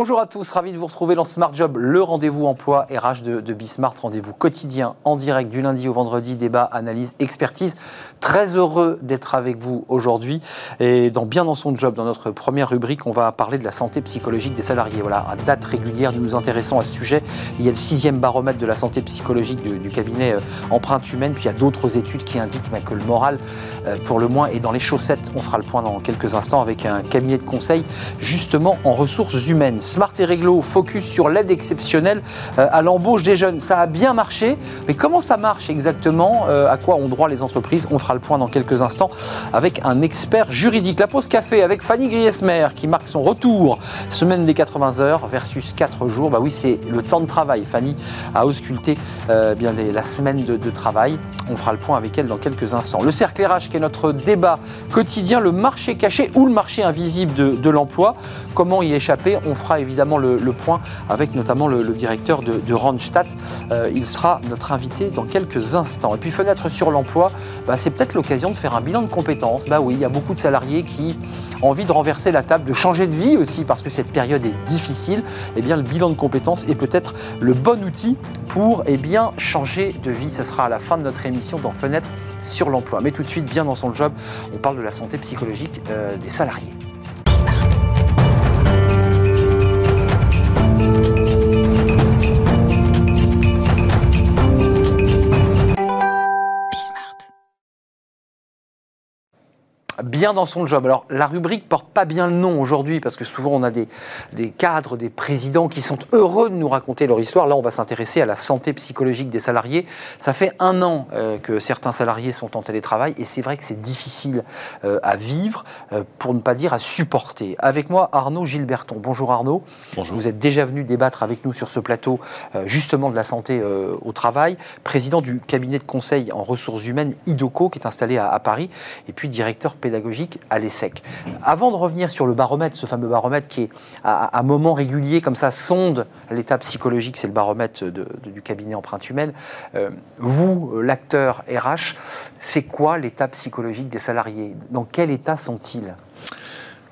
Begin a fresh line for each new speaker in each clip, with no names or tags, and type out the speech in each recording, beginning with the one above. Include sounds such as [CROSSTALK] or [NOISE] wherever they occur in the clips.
Bonjour à tous, ravi de vous retrouver dans Smart Job, le rendez-vous emploi RH de, de Bismart, rendez-vous quotidien en direct du lundi au vendredi, débat, analyse, expertise. Très heureux d'être avec vous aujourd'hui et dans bien dans son job, dans notre première rubrique, on va parler de la santé psychologique des salariés. Voilà, à date régulière, nous nous intéressons à ce sujet. Il y a le sixième baromètre de la santé psychologique du, cabinet euh, Empreinte Humaine, puis il y a d'autres études qui indiquent que le moral, euh, pour le moins, est dans les chaussettes. On fera le point dans quelques instants avec un cabinet de conseil justement en ressources humaines. Smart et Réglo focus sur l'aide exceptionnelle euh, à l'embauche des jeunes. Ça a bien marché, mais comment ça marche exactement euh, À quoi ont droit les entreprises? On fera le point dans quelques instants avec un expert juridique. La pause café avec Fanny Griesmer qui marque son retour. Semaine des 80 heures versus 4 jours. Bah oui, c'est le temps de travail. Fanny a ausculté euh, bien la semaine de, travail. On fera le point avec elle dans quelques instants. Le cercle RH qui est notre débat quotidien, le marché caché ou le marché invisible de, de l'emploi. Comment y échapper? On fera évidemment le, point avec notamment le, directeur de, de Randstad. Euh, il sera notre invité dans quelques instants. Et puis fenêtre sur l'emploi, bah, c'est peut-être l'occasion de faire un bilan de compétences. Bah oui, il y a beaucoup de salariés qui ont envie de renverser la table, de changer de vie aussi parce que cette période est difficile. Eh bien, le bilan de compétences est peut-être le bon outil pour eh bien, changer de vie. Ce sera à la fin de notre émission dans Fenêtre sur l'emploi. Mais tout de suite, bien dans son job, on parle de la santé psychologique euh, des salariés. Bien dans son job. Alors la rubrique porte pas bien le nom aujourd'hui parce que souvent on a des, des, cadres, des présidents qui sont heureux de nous raconter leur histoire. Là on va s'intéresser à la santé psychologique des salariés. Ça fait un an euh, que certains salariés sont en télétravail et c'est vrai que c'est difficile euh, à vivre, euh, pour ne pas dire à supporter. Avec moi Arnaud Gilberton. Bonjour Arnaud.
Bonjour.
Vous êtes déjà venu débattre avec nous sur ce plateau justement de la santé au travail, président du cabinet de conseil en ressources humaines IDOCO qui est installé à, à Paris et puis directeur pédagogique à l'ESSEC. Avant de revenir sur le baromètre, ce fameux baromètre qui est à, un moment régulier comme ça sonde l'état psychologique, c'est le baromètre du cabinet empreinte humaine. Euh, vous, euh, l'acteur RH, c'est quoi l'état psychologique des salariés? Dans quel état sont-ils?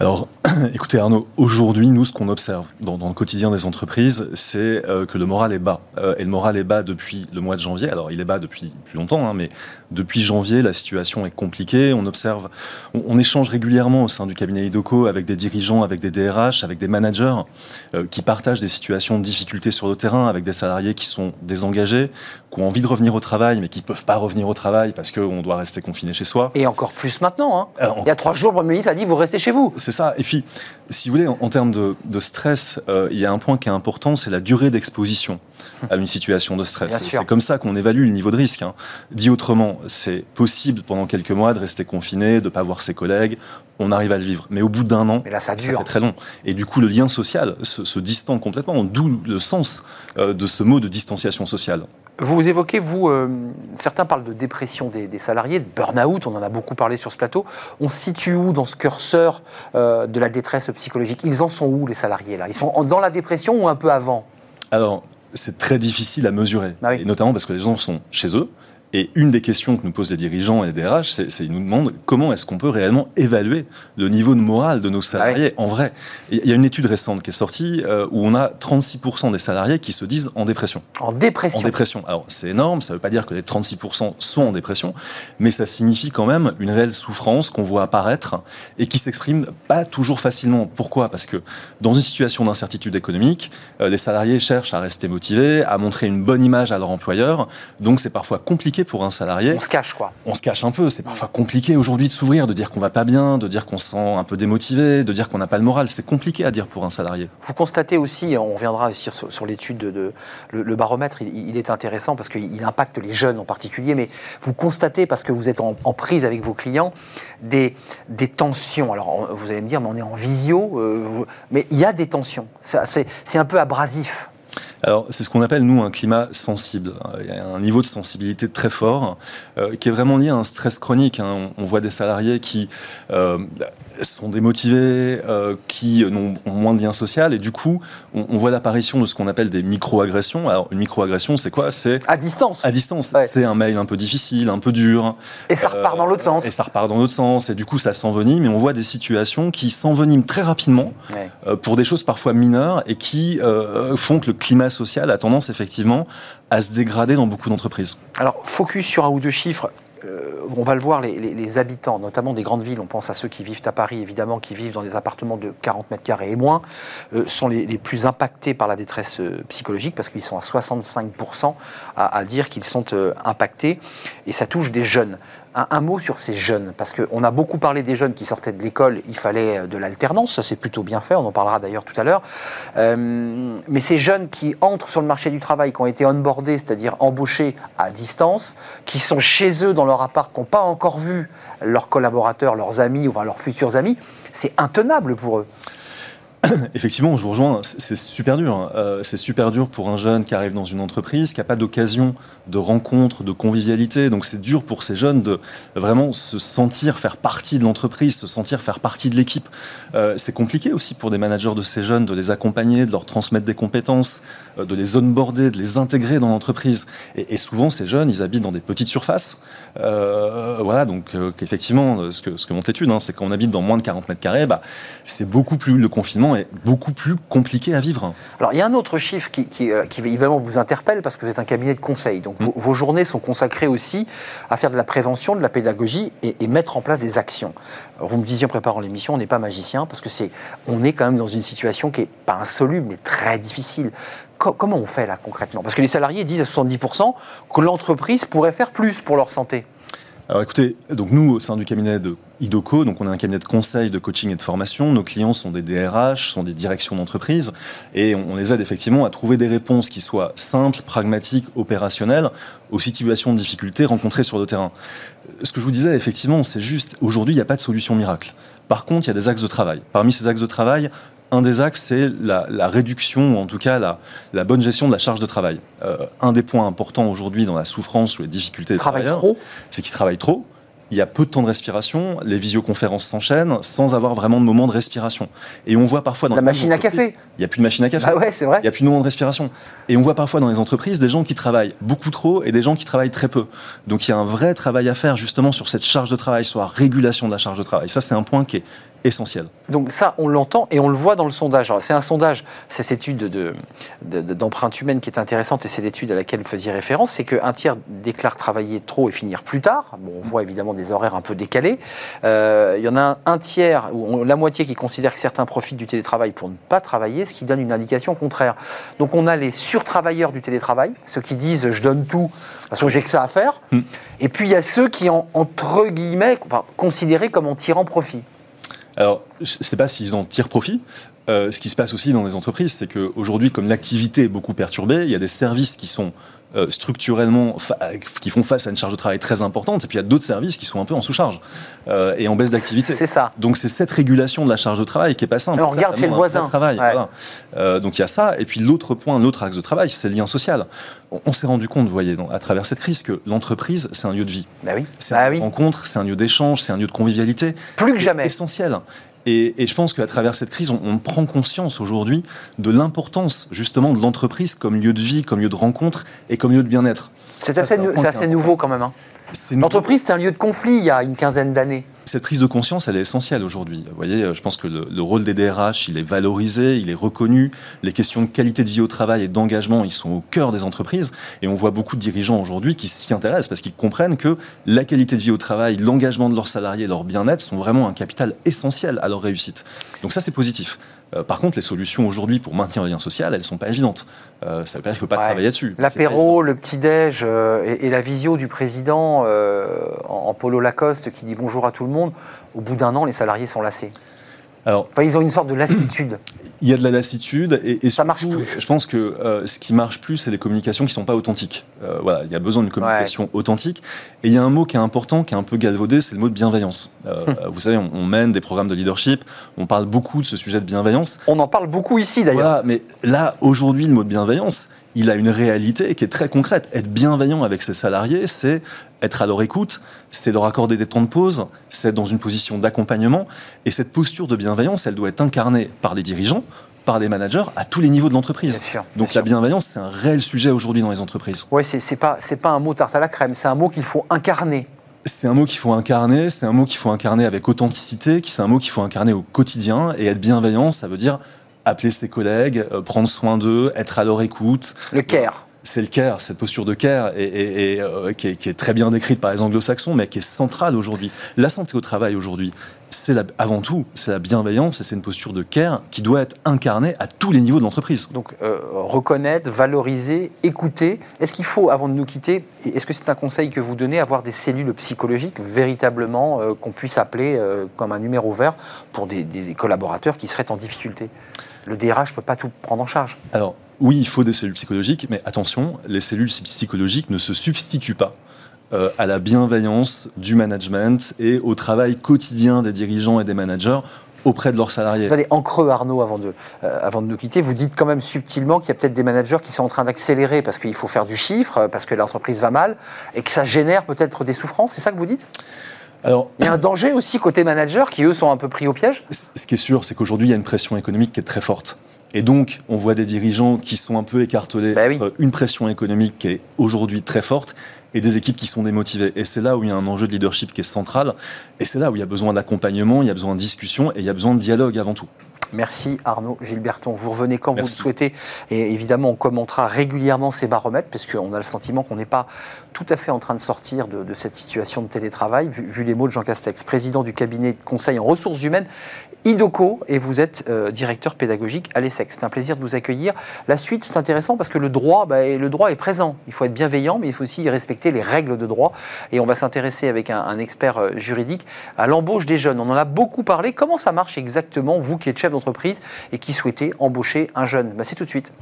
Alors, [CLEARS THROAT] écoutez Arnaud, aujourd'hui, nous, ce qu'on observe dans, le quotidien des entreprises, c'est euh, que le moral est bas. Euh, et le moral est bas depuis le mois de janvier. Alors, il est bas depuis plus longtemps, hein, mais depuis janvier, la situation est compliquée. On observe, on, échange régulièrement au sein du cabinet IDOCO avec des dirigeants, avec des DRH, avec des managers euh, qui partagent des situations de difficulté sur le terrain, avec des salariés qui sont désengagés, qui ont envie de revenir au travail, mais qui ne peuvent pas revenir au travail parce qu'on doit rester confiné chez soi.
Et encore plus maintenant. Hein. il y a trois jours, le Premier ministre a dit vous restez chez vous
c'est ça. Et puis, si vous voulez, en, termes de, stress, euh, il y a un point qui est important, c'est la durée d'exposition à une situation de stress. C'est comme ça qu'on évalue le niveau de risque. Hein. Dit autrement, c'est possible pendant quelques mois de rester confiné, de ne pas voir ses collègues. On arrive à le vivre. Mais au bout d'un an,
ça,
fait très long. Et du coup, le lien social se, distend complètement, d'où le sens euh, de ce mot de distanciation sociale.
Vous évoquez, vous, euh, certains parlent de dépression des, salariés, de burn-out, on en a beaucoup parlé sur ce plateau. On se situe où dans ce curseur euh, de la détresse psychologique? Ils en sont où, les salariés, là? Ils sont dans la dépression ou un peu avant?
Alors, c'est très difficile à mesurer, bah et notamment parce que les gens sont chez eux, et une des questions que nous posent les dirigeants et les DRH, c'est qu'ils nous demandent comment est-ce qu'on peut réellement évaluer le niveau de morale de nos salariés en vrai. Il y a une étude récente qui est sortie euh, où on a 36% des salariés qui se disent en dépression.
En dépression
En dépression. Alors c'est énorme, ça ne veut pas dire que les 36% sont en dépression, mais ça signifie quand même une réelle souffrance qu'on voit apparaître et qui s'exprime pas toujours facilement. Pourquoi? Parce que dans une situation d'incertitude économique, euh, les salariés cherchent à rester motivés, à montrer une bonne image à leur employeur, donc c'est parfois compliqué pour un salarié.
On se cache, quoi.
On se cache un peu. C'est parfois compliqué aujourd'hui de s'ouvrir, de dire qu'on va pas bien, de dire qu'on se sent un peu démotivé, de dire qu'on n'a pas le moral. C'est compliqué à dire pour un salarié.
Vous constatez aussi, on reviendra sur, l'étude de, le, baromètre, il, est intéressant parce qu'il impacte les jeunes en particulier, mais vous constatez, parce que vous êtes en, prise avec vos clients, des, des tensions. Alors vous allez me dire, mais on est en visio, euh, mais il y a des tensions. C'est un peu abrasif.
Alors, c'est ce qu'on appelle, nous, un climat sensible. Il y a un niveau de sensibilité très fort euh, qui est vraiment lié à un stress chronique. Hein. On, voit des salariés qui euh, sont démotivés, euh, qui ont, moins de lien social, et du coup, on, voit l'apparition de ce qu'on appelle des micro-agressions. Alors, une micro-agression, c'est quoi? C'est
à distance.
À distance. C'est un mail un peu difficile, un peu dur.
Et ça repart dans l'autre sens.
Et ça repart dans l'autre sens, et du coup, ça s'envenime, et on voit des situations qui s'enveniment très rapidement pour des choses parfois mineures et qui font que le climat social a tendance effectivement à se dégrader dans beaucoup d'entreprises.
Alors, focus sur un ou deux chiffres. Euh, on va le voir, les, habitants, notamment des grandes villes, on pense à ceux qui vivent à Paris, évidemment, qui vivent dans des appartements de 40 mètres carrés et moins, euh, sont les, plus impactés par la détresse euh, psychologique parce qu'ils sont à 65% à, à, dire qu'ils sont impactés et ça touche des jeunes un, mot sur ces jeunes, parce qu'on a beaucoup parlé des jeunes qui sortaient de l'école, il fallait euh, de l'alternance, ça c'est plutôt bien fait, on en parlera d'ailleurs tout à l'heure. Euh, mais ces jeunes qui entrent sur le marché du travail, qui ont été onboardés, c'est-à-dire embauchés à distance, qui sont chez eux dans leur appart, qui n'ont pas encore vu leurs collaborateurs, leurs amis, ou leurs futurs amis, c'est intenable pour eux. [COUGHS]
Effectivement, je vous rejoins, c'est super dur. Hein. Euh, c'est super dur pour un jeune qui arrive dans une entreprise, qui n'a pas d'occasion de rencontre, de convivialité. Donc c'est dur pour ces jeunes de vraiment se sentir faire partie de l'entreprise, se sentir faire partie de l'équipe. Euh, c'est compliqué aussi pour des managers de ces jeunes de les accompagner, de leur transmettre des compétences, euh, de les onboarder, de les intégrer dans l'entreprise. Et, souvent, ces jeunes, ils habitent dans des petites surfaces. voilà, donc effectivement, ce que, ce que montre l'étude, hein, c'est quand on habite dans moins de 40 mètres carrés, bah, c'est beaucoup plus le confinement est beaucoup plus compliqué à vivre.
Alors, il y a un autre chiffre qui, qui, euh, évidemment vous interpelle parce que vous êtes un cabinet de conseil. Donc, mm. vos, journées sont consacrées aussi à faire de la prévention, de la pédagogie et, mettre en place des actions. vous me disiez en préparant l'émission, on n'est pas magicien parce que c'est, on est quand même dans une situation qui est pas insoluble mais très difficile. comment on fait là concrètement? Parce que les salariés disent à 70% que l'entreprise pourrait faire plus pour leur santé.
Alors écoutez, donc nous, au sein du cabinet de IDOCO, donc on est un cabinet de conseil, de coaching et de formation. Nos clients sont des DRH, sont des directions d'entreprise, et on, les aide effectivement à trouver des réponses qui soient simples, pragmatiques, opérationnelles aux situations de difficulté rencontrées sur le terrain. Ce que je vous disais, effectivement, c'est juste, aujourd'hui, il n'y a pas de solution miracle. Par contre, il y a des axes de travail. Parmi ces axes de travail, un des axes, c'est la, réduction, ou en tout cas la, bonne gestion de la charge de travail. Euh, un des points importants aujourd'hui dans la souffrance ou les difficultés des travailleurs, c'est qu'ils travaillent trop il y a peu de temps de respiration, les visioconférences s'enchaînent sans avoir vraiment de moment de respiration. Et on voit parfois dans
la machine à café.
Il n'y a plus de machine à café.
Ah ouais, c'est vrai.
Il n'y a plus de moment de respiration. Et on voit parfois dans les entreprises des gens qui travaillent beaucoup trop et des gens qui travaillent très peu. Donc il y a un vrai travail à faire justement sur cette charge de travail, soit régulation de la charge de travail. Ça, c'est un point qui est essentiel.
Donc ça, on l'entend et on le voit dans le sondage. C'est un sondage, c'est cette étude d'empreinte de, humaine qui est intéressante et c'est l'étude à laquelle vous faisiez référence, c'est qu'un tiers déclare travailler trop et finir plus tard. Bon, on voit évidemment des horaires un peu décalés. Euh, il y en a un, tiers, ou la moitié qui considère que certains profitent du télétravail pour ne pas travailler, ce qui donne une indication contraire. Donc on a les surtravailleurs du télétravail, ceux qui disent je donne tout parce que j'ai que ça à faire. Hmm. Et puis il y a ceux qui, entre guillemets, enfin, considérés comme en tirant profit.
Alors, je ne sais pas s'ils en tirent profit. Euh, ce qui se passe aussi dans les entreprises, c'est qu'aujourd'hui, comme l'activité est beaucoup perturbée, il y a des services qui sont euh, structurellement qui font face à une charge de travail très importante, et puis il y a d'autres services qui sont un peu en sous-charge euh, et en baisse d'activité.
C'est ça.
Donc c'est cette régulation de la charge de travail qui est pas simple.
on regarde chez le voisin.
Travail, donc il y a ça, et puis l'autre point, l'autre axe de travail, c'est le lien social. On, s'est rendu compte, vous voyez, à travers cette crise, que l'entreprise, c'est un lieu de vie.
Bah oui.
C'est
bah
un oui. rencontre, c'est un lieu d'échange, c'est un lieu de convivialité.
Plus que jamais.
Essentiel. Et, je pense qu'à travers cette crise, on, prend conscience aujourd'hui de l'importance justement de l'entreprise comme lieu de vie, comme lieu de rencontre et comme lieu de bien-être.
C'est assez, nouveau quand même. Hein. L'entreprise, c'est un lieu de conflit il y a une quinzaine d'années
cette prise de conscience, elle est essentielle aujourd'hui. Vous voyez, je pense que le, rôle des DRH, il est valorisé, il est reconnu. Les questions de qualité de vie au travail et d'engagement, ils sont au cœur des entreprises. Et on voit beaucoup de dirigeants aujourd'hui qui s'y intéressent parce qu'ils comprennent que la qualité de vie au travail, l'engagement de leurs salariés, leur bien-être sont vraiment un capital essentiel à leur réussite. Donc ça, c'est positif. Euh, par contre, les solutions aujourd'hui pour maintenir le lien social, elles ne sont pas évidentes. Euh, ça veut dire qu'il ne faut pas travailler dessus.
L'apéro, le petit-déj euh, et, la visio du président en, polo Lacoste qui dit bonjour à tout le monde, au bout d'un an, les salariés sont lassés. Alors, ils ont une sorte de lassitude. [CLEARS THROAT]
Il y a de la lassitude et,
et ça marche plus.
Je pense que euh, ce qui marche plus, c'est les communications qui ne sont pas authentiques. Euh, voilà, il y a besoin d'une communication authentique. Et il y a un mot qui est important, qui est un peu galvaudé, c'est le mot de bienveillance. Euh, hum. vous savez, on, mène des programmes de leadership, on parle beaucoup de ce sujet de bienveillance.
On en parle beaucoup ici d'ailleurs.
Voilà, mais là, aujourd'hui, le mot de bienveillance, il a une réalité qui est très concrète. Être bienveillant avec ses salariés, c'est être à leur écoute, c'est leur accorder des temps de pause, c'est être dans une position d'accompagnement. Et cette posture de bienveillance, elle doit être incarnée par les dirigeants, par les managers à tous les niveaux de l'entreprise. Donc la bienveillance, c'est un réel sujet aujourd'hui dans les entreprises.
Oui, c'est pas, pas un mot tarte à la crème, c'est un mot qu'il faut incarner.
C'est un mot qu'il faut incarner, c'est un mot qu'il faut incarner avec authenticité, c'est un mot qu'il faut incarner au quotidien. Et être bienveillant, ça veut dire appeler ses collègues, euh, prendre soin d'eux, être à leur écoute.
Le care
c'est le care, cette posture de care, et, euh, qui, est, très bien décrite par les anglo-saxons, mais qui est centrale aujourd'hui. La santé au travail aujourd'hui, c'est avant tout, c'est la bienveillance et c'est une posture de care qui doit être incarnée à tous les niveaux de l'entreprise.
Donc, euh, reconnaître, valoriser, écouter. Est-ce qu'il faut, avant de nous quitter, est-ce que c'est un conseil que vous donnez, avoir des cellules psychologiques véritablement euh, qu'on puisse appeler comme un numéro vert pour des, des collaborateurs qui seraient en difficulté? Le DRH ne peut pas tout prendre en charge.
Alors, oui, il faut des cellules psychologiques, mais attention, les cellules psychologiques ne se substituent pas euh, à la bienveillance du management et au travail quotidien des dirigeants et des managers auprès de leurs salariés.
Vous allez en creux, Arnaud, avant de, euh, avant de nous quitter. Vous dites quand même subtilement qu'il y a peut-être des managers qui sont en train d'accélérer parce qu'il faut faire du chiffre, parce que l'entreprise va mal, et que ça génère peut-être des souffrances. C'est ça que vous dites? Alors, il y a un danger aussi côté manager qui, eux, sont un peu pris au piège?
Ce qui est sûr, c'est qu'aujourd'hui, il y a une pression économique qui est très forte. Et donc, on voit des dirigeants qui sont un peu écartelés, bah une pression économique qui est aujourd'hui très forte, et des équipes qui sont démotivées. Et c'est là où il y a un enjeu de leadership qui est central, et c'est là où il y a besoin d'accompagnement, il y a besoin de discussion, et il y a besoin de dialogue avant tout.
Merci Arnaud Gilberton. Vous revenez quand vous le souhaitez. Et évidemment, on commentera régulièrement ces baromètres, parce qu'on a le sentiment qu'on n'est pas tout à fait en train de sortir de, cette situation de télétravail, vu, les mots de Jean Castex, président du cabinet de conseil en ressources humaines IDOCO, et vous êtes euh, directeur pédagogique à l'ESSEC. C'est un plaisir de vous accueillir. La suite, c'est intéressant parce que le droit, bah, le droit est présent. Il faut être bienveillant, mais il faut aussi respecter les règles de droit. Et on va s'intéresser avec un, expert euh, juridique à l'embauche des jeunes. On en a beaucoup parlé. Comment ça marche exactement, vous qui êtes chef d'entreprise et qui souhaitez embaucher un jeune? Bah, C'est tout de suite.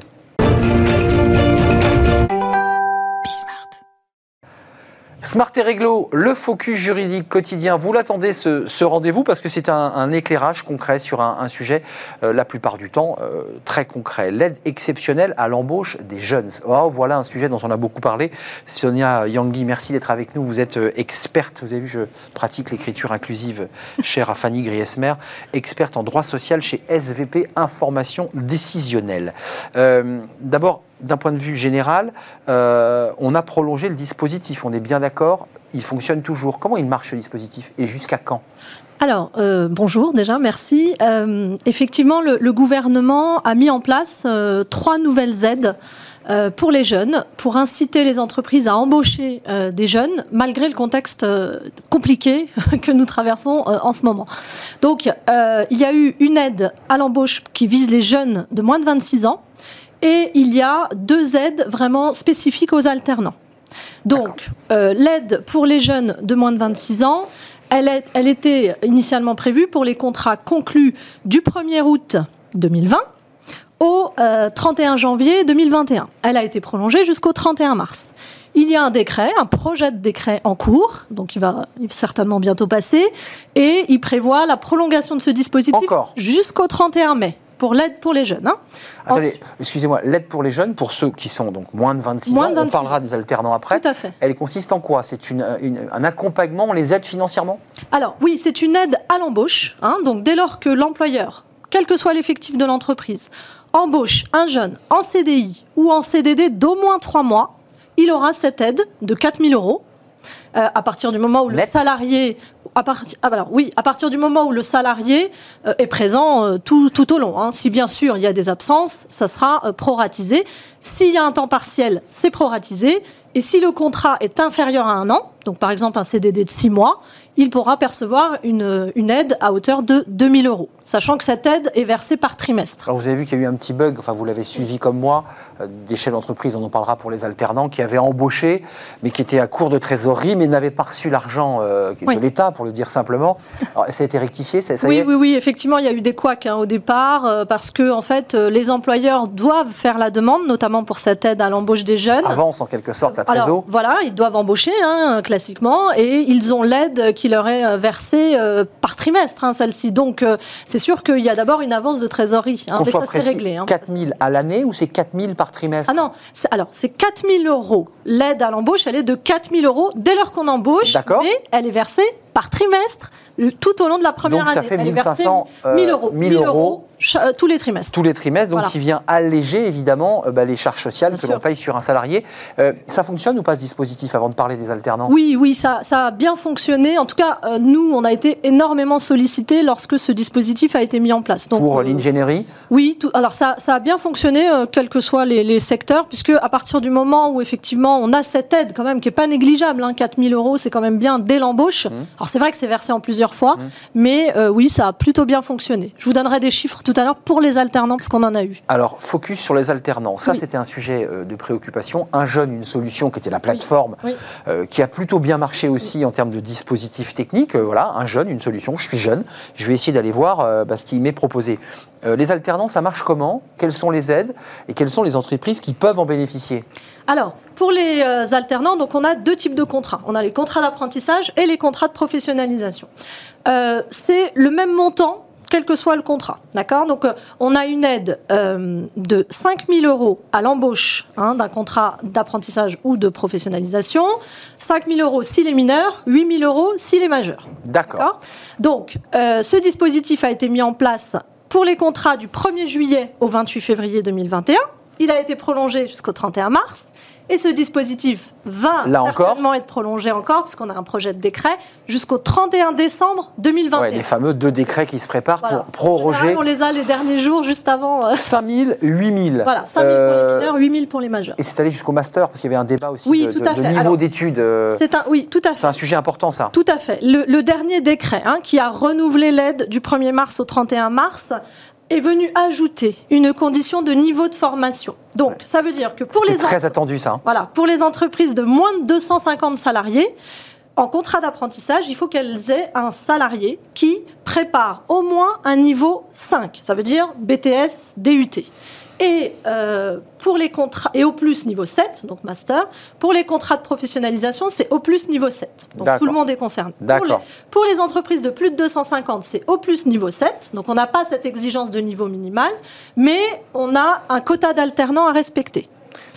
Smart et Réglo, le focus juridique quotidien. Vous l'attendez ce, rendez-vous parce que c'est un, éclairage concret sur un, sujet, euh, la plupart du temps, euh, très concret. L'aide exceptionnelle à l'embauche des jeunes. Oh, voilà un sujet dont on a beaucoup parlé. Sonia Yangui, merci d'être avec nous. Vous êtes euh, experte, vous avez vu, je pratique l'écriture inclusive chère à Fanny Griesmer, experte en droit social chez SVP Information Décisionnelle. D'abord, d'un point de vue général, euh, on a prolongé le dispositif. On est bien d'accord, il fonctionne toujours. Comment il marche ce dispositif et jusqu'à quand?
Alors, euh, bonjour déjà, merci. Euh, effectivement, le, gouvernement a mis en place trois nouvelles aides pour les jeunes, pour inciter les entreprises à embaucher des jeunes, malgré le contexte compliqué [LAUGHS] que nous traversons en ce moment. Donc, il y a eu une aide à l'embauche qui vise les jeunes de moins de 26 ans, et il y a deux aides vraiment spécifiques aux alternants. Donc, euh, l'aide pour les jeunes de moins de 26 ans, elle, est, elle était initialement prévue pour les contrats conclus du 1er août 2020 au 31 euh, janvier 2021. Elle a été prolongée jusqu'au 31 mars. Il y a un décret, un projet de décret en cours, donc il va certainement bientôt passer, et il prévoit la prolongation de ce dispositif jusqu'au 31 mai pour l'aide pour les jeunes.
Hein. excusez-moi, l'aide pour les jeunes, pour ceux qui sont donc moins de 26 ans, on parlera des alternants après.
Tout à fait.
Elle consiste en quoi? C'est un accompagnement, on les aide financièrement?
Alors oui, c'est une aide à l'embauche. Hein. donc dès lors que l'employeur, quel que soit l'effectif de l'entreprise, embauche un jeune en CDI ou en CDD d'au moins 3 mois, il aura cette aide de 4000 euros euh, à partir du moment où le salarié ah, bah oui, à partir du moment où le salarié euh, est présent euh, tout, au long. Hein. Si bien sûr il y a des absences, ça sera proratisé. S'il y a un temps partiel, c'est proratisé. Et si le contrat est inférieur à un an, donc par exemple un CDD de six mois, il pourra percevoir une, une aide à hauteur de 2000 euros, sachant que cette aide est versée par trimestre.
Alors vous avez vu qu'il y a eu un petit bug, enfin vous l'avez suivi comme moi, euh, des chefs d'entreprise, on en parlera pour les alternants, qui avaient embauché, mais qui étaient à court de trésorerie, mais n'avaient pas reçu l'argent euh, de l'État, pour le dire simplement. Alors, ça a été rectifié ça,
oui, oui, oui, effectivement, il y a eu des couacs hein, au départ, euh, parce que en fait, les employeurs doivent faire la demande, notamment pour cette aide à l'embauche des jeunes.
Avance en quelque sorte la Trésor
Alors, voilà, ils doivent embaucher, hein, classiquement, et ils ont l'aide qui leur est versée euh, par trimestre, hein, celle-ci. Donc, euh, c'est sûr qu'il y a d'abord une avance de trésorerie. hein, mais ça, c'est réglé. hein.
4 000 à l'année ou c'est 4 000 par trimestre
Ah non, alors c'est 4 000 euros. L'aide à l'embauche, elle est de 4 000 euros dès lors qu'on embauche,
D'accord.
mais elle est versée par trimestre le- tout au long de la première
Donc, ça
année.
fait
est versée
1500, euh,
1000 euros,
1000
1000
euros
cha- euh, tous les trimestres.
tous les trimestres, donc
Voilà.
qui vient alléger évidemment euh, bah, les charges sociales
Bien
que l'on paye sur un salarié. Euh, ça fonctionne ou pas ce dispositif avant de parler des alternants?
Oui, oui, ça, ça a bien fonctionné. En tout cas, euh, nous, on a été énormément sollicités lorsque ce dispositif a été mis en place. Donc,
Pour
euh,
l'ingénierie?
Oui, tout- alors ça, ça a bien fonctionné, euh, quels que soient les, les secteurs, puisque à partir du moment où effectivement on a cette aide quand même qui est pas négligeable, hein, 4 000 euros, c'est quand même bien dès l'embauche. Alors c'est vrai que c'est versé en plusieurs fois, mais euh, oui, ça a plutôt bien fonctionné. Je vous donnerai des chiffres tout à l'heure pour les alternants, parce qu'on en a eu.
Alors, focus sur les alternants. Ça,
Oui.
c'était un sujet euh, de préoccupation. Un jeune, une solution qui était la plateforme,
Oui.
euh, qui a plutôt bien marché aussi en termes de dispositifs techniques. Euh, voilà, un jeune, une solution. Je suis jeune. Je vais essayer d'aller voir bah, ce qui m'est proposé. Euh, les alternants, ça marche comment? Quelles sont les aides? Et quelles sont les entreprises qui peuvent en bénéficier?
Alors, pour les euh, alternants, donc on a deux types de contrats. On a les contrats d'apprentissage et les contrats de professionnalisation. Euh, c'est le même montant quel que soit le contrat. D'accord? Donc, euh, on a une aide euh, de 5 000 euros à l'embauche hein, d'un contrat d'apprentissage ou de professionnalisation. 5 000 euros s'il est mineur, 8 000 euros s'il est majeur.
D'accord.
D'accord? Donc, euh, ce dispositif a été mis en place pour les contrats du 1er juillet au 28 février 2021. Il a été prolongé jusqu'au 31 mars. Et ce dispositif va
Là encore
certainement être prolongé encore, puisqu'on a un projet de décret, jusqu'au 31 décembre 2021.
Ouais, les fameux deux décrets qui se préparent
Voilà.
pour
général,
proroger
on les a les derniers jours, juste avant. euh,
5 000, 8 000.
voilà, 5 000 pour les mineurs, 8 000 pour les majeurs.
Et c'est allé jusqu'au master, parce qu'il y avait un débat aussi
Oui,
de,
tout
de-
à
de
fait.
niveau d'études. euh,
C'est un, oui, tout à fait.
C'est un sujet important, ça.
Tout à fait. Le, le dernier décret hein, qui a renouvelé l'aide du 1er mars au 31 mars est venu ajouter une condition de niveau de formation. Donc, ça veut dire que pour les, en-
très attendu, ça. hein.
voilà, pour les entreprises de moins de 250 salariés, en contrat d'apprentissage, il faut qu'elles aient un salarié qui prépare au moins un niveau 5. Ça veut dire BTS, DUT. Et euh, pour les contrats et au plus niveau 7, donc master. Pour les contrats de professionnalisation, c'est au plus niveau 7. Donc tout le monde est concerné. Pour les, pour les entreprises de plus de 250, c'est au plus niveau 7. Donc on n'a pas cette exigence de niveau minimal, mais on a un quota d'alternants à respecter.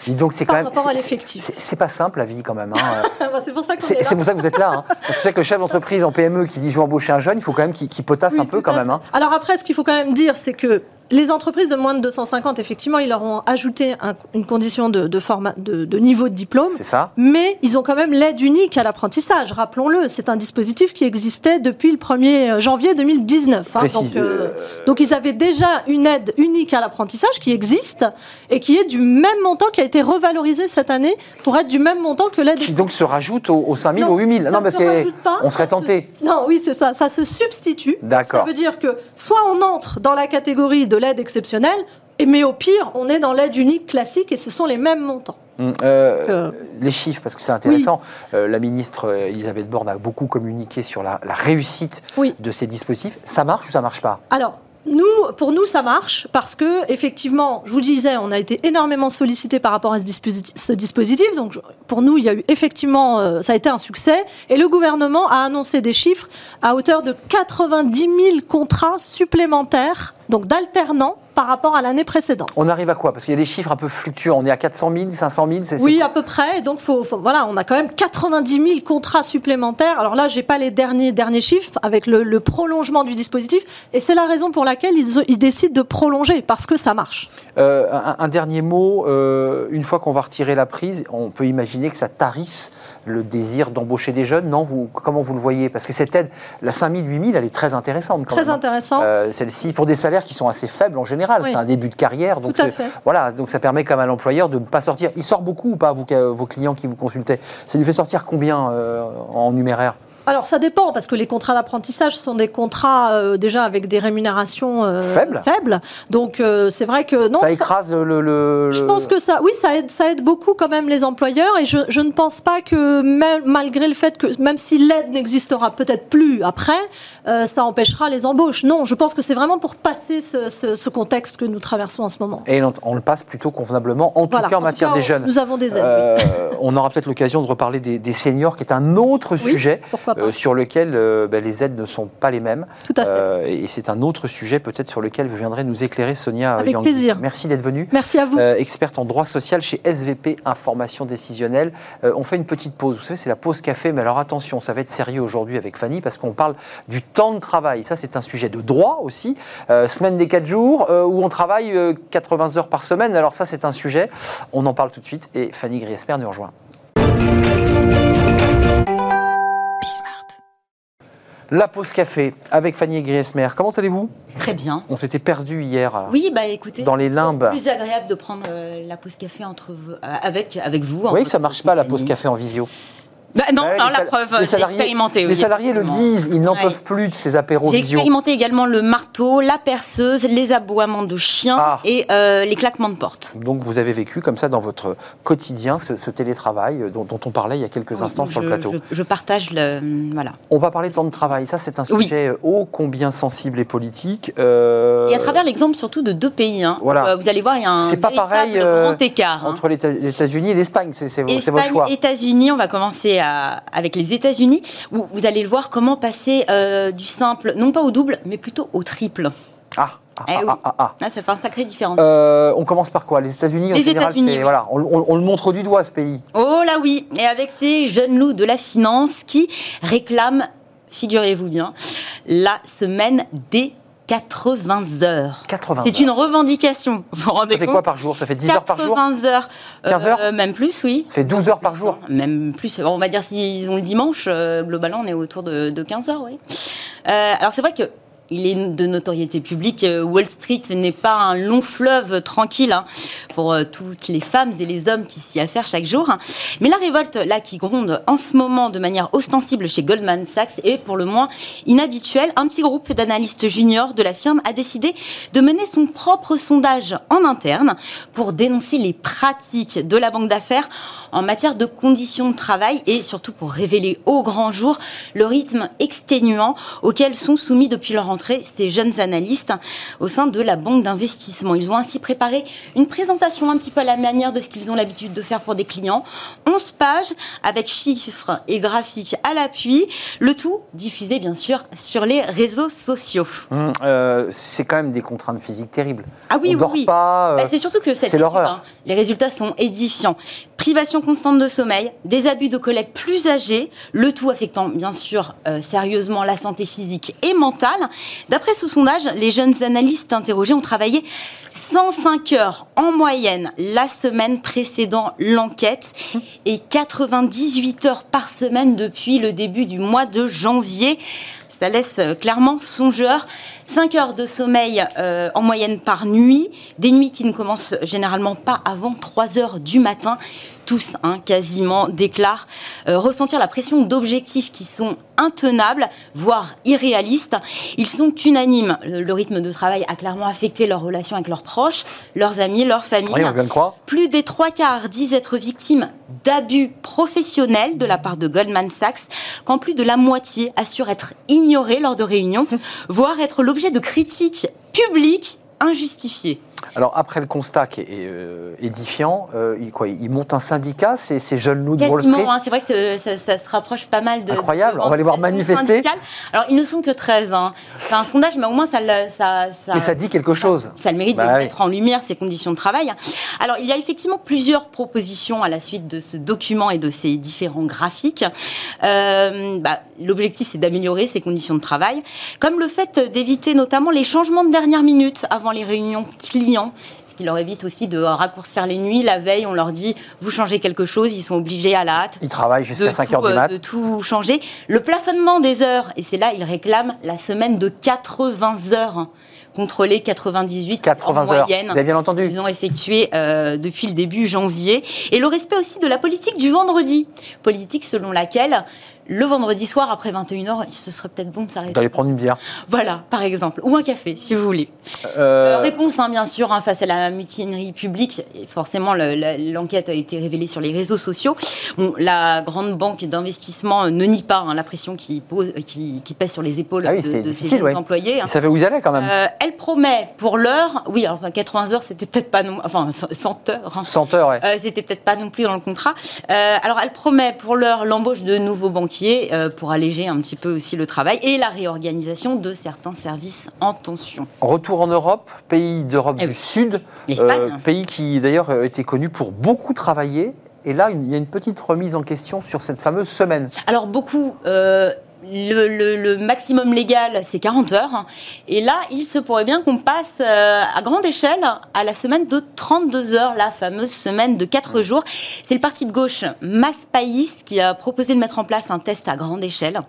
Dis donc, c'est quand
Par
même.
rapport à
c'est-
l'effectif.
c'est- C'est pas simple, la vie, quand même. hein. [LAUGHS]
Bah, c'est pour ça qu'on
C'est
est là.
c'est pour ça que vous êtes là. Hein. Parce que le chef d'entreprise en PME qui dit je vais embaucher un jeune, il faut quand même qu'il potasse
Oui,
un peu quand même. hein.
Alors après, ce qu'il faut quand même dire, c'est que les entreprises de moins de 250, effectivement, ils leur ont ajouté un- une condition de, de, format, de, de niveau de diplôme.
C'est ça
Mais ils ont quand même l'aide unique à l'apprentissage, rappelons-le. C'est un dispositif qui existait depuis le 1er janvier 2019. hein. Donc, euh,
euh,
donc ils avaient déjà une aide unique à l'apprentissage qui existe et qui est du même montant, qui a été revalorisée cette année pour être du même montant que l'aide
Qui donc se rajoute aux, aux 5 000
non,
ou 8 000
ça
Non, parce qu'on serait
se-
tenté.
Non, oui, c'est ça. Ça se substitue.
D'accord.
Ça veut dire que soit on entre dans la catégorie de l'aide exceptionnelle, et- mais au pire, on est dans l'aide unique classique et ce sont les mêmes montants.
Hum, euh,
Euh,
les chiffres, parce que c'est intéressant. Euh, la ministre euh, Elisabeth Borne a beaucoup communiqué sur la, la réussite
Oui.
de ces dispositifs. Ça marche ou ça marche pas?
Alors, nous, pour nous, ça marche parce que, effectivement, je vous disais, on a été énormément sollicité par rapport à ce dispositif. Donc, pour nous, il y a eu effectivement, euh, ça a été un succès. Et le gouvernement a annoncé des chiffres à hauteur de 90 000 contrats supplémentaires, donc d'alternants, par rapport à l'année précédente.
On arrive à quoi? Parce qu'il y a des chiffres un peu fluctuants. On est à 400 000, 500 000 c'est-
Oui, à peu près. Donc, faut, faut- voilà, on a quand même 90 000 contrats supplémentaires. Alors là, j'ai pas les derniers, derniers chiffres avec le, le prolongement du dispositif. Et c'est la raison pour laquelle ils, ils décident de prolonger, parce que ça marche.
Euh, un, un dernier mot, euh, une fois qu'on va retirer la prise, on peut imaginer que ça tarisse le désir d'embaucher des jeunes. Non, vous, comment vous le voyez? Parce que cette aide, la 5 000, 8 000, elle est très intéressante. Quand
Très
même, hein.
intéressant.
Euh, Celle-ci, pour des salaires qui sont assez faibles en général,
Oui.
c'est un début de carrière. Donc. Voilà, donc ça permet quand même à l'employeur de ne pas sortir. Il sort beaucoup ou pas, vous, vos clients qui vous consultaient? Ça lui fait sortir combien euh, en numéraire?
Alors ça dépend parce que les contrats d'apprentissage sont des contrats euh, déjà avec des rémunérations euh,
faibles.
faibles. Donc euh, c'est vrai que non.
Ça écrase le, le,
Je pense que ça, oui, ça aide, ça aide beaucoup quand même les employeurs et je, je ne pense pas que même, malgré le fait que même si l'aide n'existera peut-être plus après, ça empêchera les embauches. Non, je pense que c'est vraiment pour passer ce, ce, ce, contexte que nous traversons en ce moment.
Et on, on le passe plutôt convenablement, en tout cas en, matière des jeunes.
Nous avons des aides.
On aura peut-être l'occasion de reparler des, des, seniors, qui est un autre
oui,
sujet
euh,
sur lequel euh, ben, les aides ne sont pas les mêmes.
Tout à fait.
Euh, et c'est un autre sujet peut-être sur lequel vous viendrez nous éclairer, Sonia.
Avec
Yang.
plaisir.
Merci d'être venue.
Merci à vous.
experte en droit social chez SVP Information Décisionnelle. on fait une petite pause. Vous savez, c'est la pause café, mais alors attention, ça va être sérieux aujourd'hui avec Fanny parce qu'on parle du temps de travail. Ça, c'est un sujet de droit aussi. semaine des 4 jours où on travaille 80 heures par semaine. Alors ça, c'est un sujet. On en parle tout de suite et Fanny Griesmer nous rejoint. La pause café avec Fanny Griesmer. Comment allez-vous?
Très bien.
On s'était perdu hier.
Oui, bah écoutez,
dans les limbes.
C'est plus agréable de prendre euh, la pause café entre vous, euh, avec avec vous.
Vous voyez que ça marche pas la pause café en visio.
Bah non, ouais, non la preuve, j'ai expérimenté.
Les salariés le disent, ils n'en ouais. peuvent plus de ces apéros
J'ai expérimenté également le marteau, la perceuse, les aboiements de chiens ah. et euh, les claquements de porte.
Donc vous avez vécu comme ça dans votre quotidien ce, ce télétravail dont, dont, on parlait il y a quelques instants sur le plateau.
Je, je, partage le voilà.
On va parler de temps de travail. Ça c'est un sujet ô combien sensible et politique. Euh...
Et à travers l'exemple surtout de deux pays. Hein,
voilà.
Vous allez voir, il y a un
pas pareil,
grand écart
entre hein. les États-Unis et l'Espagne. C'est votre choix.
États-Unis, on va commencer à, avec les États-Unis, où vous allez le voir comment passer euh, du simple, non pas au double, mais plutôt au triple.
Ah, ah,
eh
ah,
oui.
ah, ah.
ça fait un sacré différence.
Euh, on commence par quoi? Les États-Unis en
Les
général,
États-Unis, oui.
voilà, on, on, on, le montre du doigt ce pays.
Oh là oui, et avec ces jeunes loups de la finance qui réclament, figurez-vous bien, la semaine des 80 heures.
80
C'est une revendication. Vous vous rendez
ça fait
compte
quoi par jour? Ça fait 10 heures par jour?
80 heures.
15 heures?
euh, Même plus, oui.
Ça fait 12 heures par jour?
Même plus. On va dire s'ils ont le dimanche, euh, globalement, on est autour de, de 15 heures, oui. Euh, alors c'est vrai que il est de notoriété publique. Wall Street n'est pas un long fleuve tranquille hein, pour euh, toutes les femmes et les hommes qui s'y affairent chaque jour. Mais la révolte là qui gronde en ce moment de manière ostensible chez Goldman Sachs est pour le moins inhabituelle. Un petit groupe d'analystes juniors de la firme a décidé de mener son propre sondage en interne pour dénoncer les pratiques de la banque d'affaires en matière de conditions de travail et surtout pour révéler au grand jour le rythme exténuant auquel sont soumis depuis leur entrée ces jeunes analystes au sein de la banque d'investissement. Ils ont ainsi préparé une présentation un petit peu à la manière de ce qu'ils ont l'habitude de faire pour des clients. 11 pages avec chiffres et graphiques à l'appui, le tout diffusé bien sûr sur les réseaux sociaux.
Mmh, euh, c'est quand même des contraintes physiques terribles.
Ah oui,
On
oui,
dort
oui.
pas. Euh,
bah, c'est surtout que cette
c'est l'horreur.
Hein, les résultats sont édifiants. Privation constante de sommeil, des abus de collègues plus âgés, le tout affectant bien sûr euh, sérieusement la santé physique et mentale. D'après ce sondage, les jeunes analystes interrogés ont travaillé 105 heures en moyenne la semaine précédant l'enquête et 98 heures par semaine depuis le début du mois de janvier. Ça laisse euh, clairement songeur. 5 heures de sommeil euh, en moyenne par nuit, des nuits qui ne commencent généralement pas avant 3 heures du matin. Tous, hein, quasiment, déclarent euh, ressentir la pression d'objectifs qui sont intenables, voire irréalistes. Ils sont unanimes. Le, le, rythme de travail a clairement affecté leurs relations avec leurs proches, leurs amis, leurs familles.
Oui, on vient de croire.
Plus des trois quarts disent être victimes d'abus professionnels de la part de Goldman Sachs, quand plus de la moitié assure être ignorés lors de réunions, [LAUGHS] voire être l'objet de critiques publiques injustifiées.
Alors après le constat qui est euh, édifiant, euh, il, quoi, il monte un syndicat, ces, ces jeunes loups de Wall Street
hein, C'est vrai que ça, ça, se rapproche pas mal de...
Incroyable, on va les voir manifester.
Syndicale. Alors ils ne sont que 13. Hein. C'est un sondage, mais au moins ça... ça, ça
mais ça dit quelque chose.
Ça, ça le mérite bah, de oui. mettre en lumière ces conditions de travail. Alors il y a effectivement plusieurs propositions à la suite de ce document et de ces différents graphiques. Euh, bah, L'objectif c'est d'améliorer ces conditions de travail, comme le fait d'éviter notamment les changements de dernière minute avant les réunions clients ce qui leur évite aussi de raccourcir les nuits. La veille, on leur dit, vous changez quelque chose, ils sont obligés à la hâte.
Ils travaillent jusqu'à 5 heures du mat.
De tout changer. Le plafonnement des heures, et c'est là, ils réclament la semaine de 80 heures contre les 98
80
en
heures. Vous avez bien entendu.
Ils ont effectué euh, depuis le début janvier. Et le respect aussi de la politique du vendredi. Politique selon laquelle le vendredi soir après 21h, ce serait peut-être bon de s'arrêter.
D'aller prendre une bière.
Voilà, par exemple, ou un café, si vous voulez. Euh, réponse, hein, bien sûr, hein, face à la mutinerie publique. Et forcément, l'enquête a été révélée sur les réseaux sociaux. la grande banque d'investissement ne nie pas hein, la pression qui, pose, qui, pèse sur les épaules ah de, ses employés.
Ça savait où ils allaient quand même. Euh,
elle promet pour l'heure, oui, alors 80 heures, c'était peut-être pas non, enfin 100 heures.
100 heures, ouais.
Euh, c'était peut-être pas non plus dans le contrat. alors, elle promet pour l'heure l'embauche de nouveaux banquiers pour alléger un petit peu aussi le travail et la réorganisation de certains services en tension.
Retour en Europe, pays d'Europe eh du Sud,
euh,
pays qui d'ailleurs euh, était connu pour beaucoup travailler. Et là, il y a une petite remise en question sur cette fameuse semaine.
Alors beaucoup. Euh, le, maximum légal, c'est 40 heures. Et là, il se pourrait bien qu'on passe à grande échelle à la semaine de 32 heures, la fameuse semaine de 4 jours. C'est le parti de gauche Maspaïs qui a proposé de mettre en place un test à grande échelle.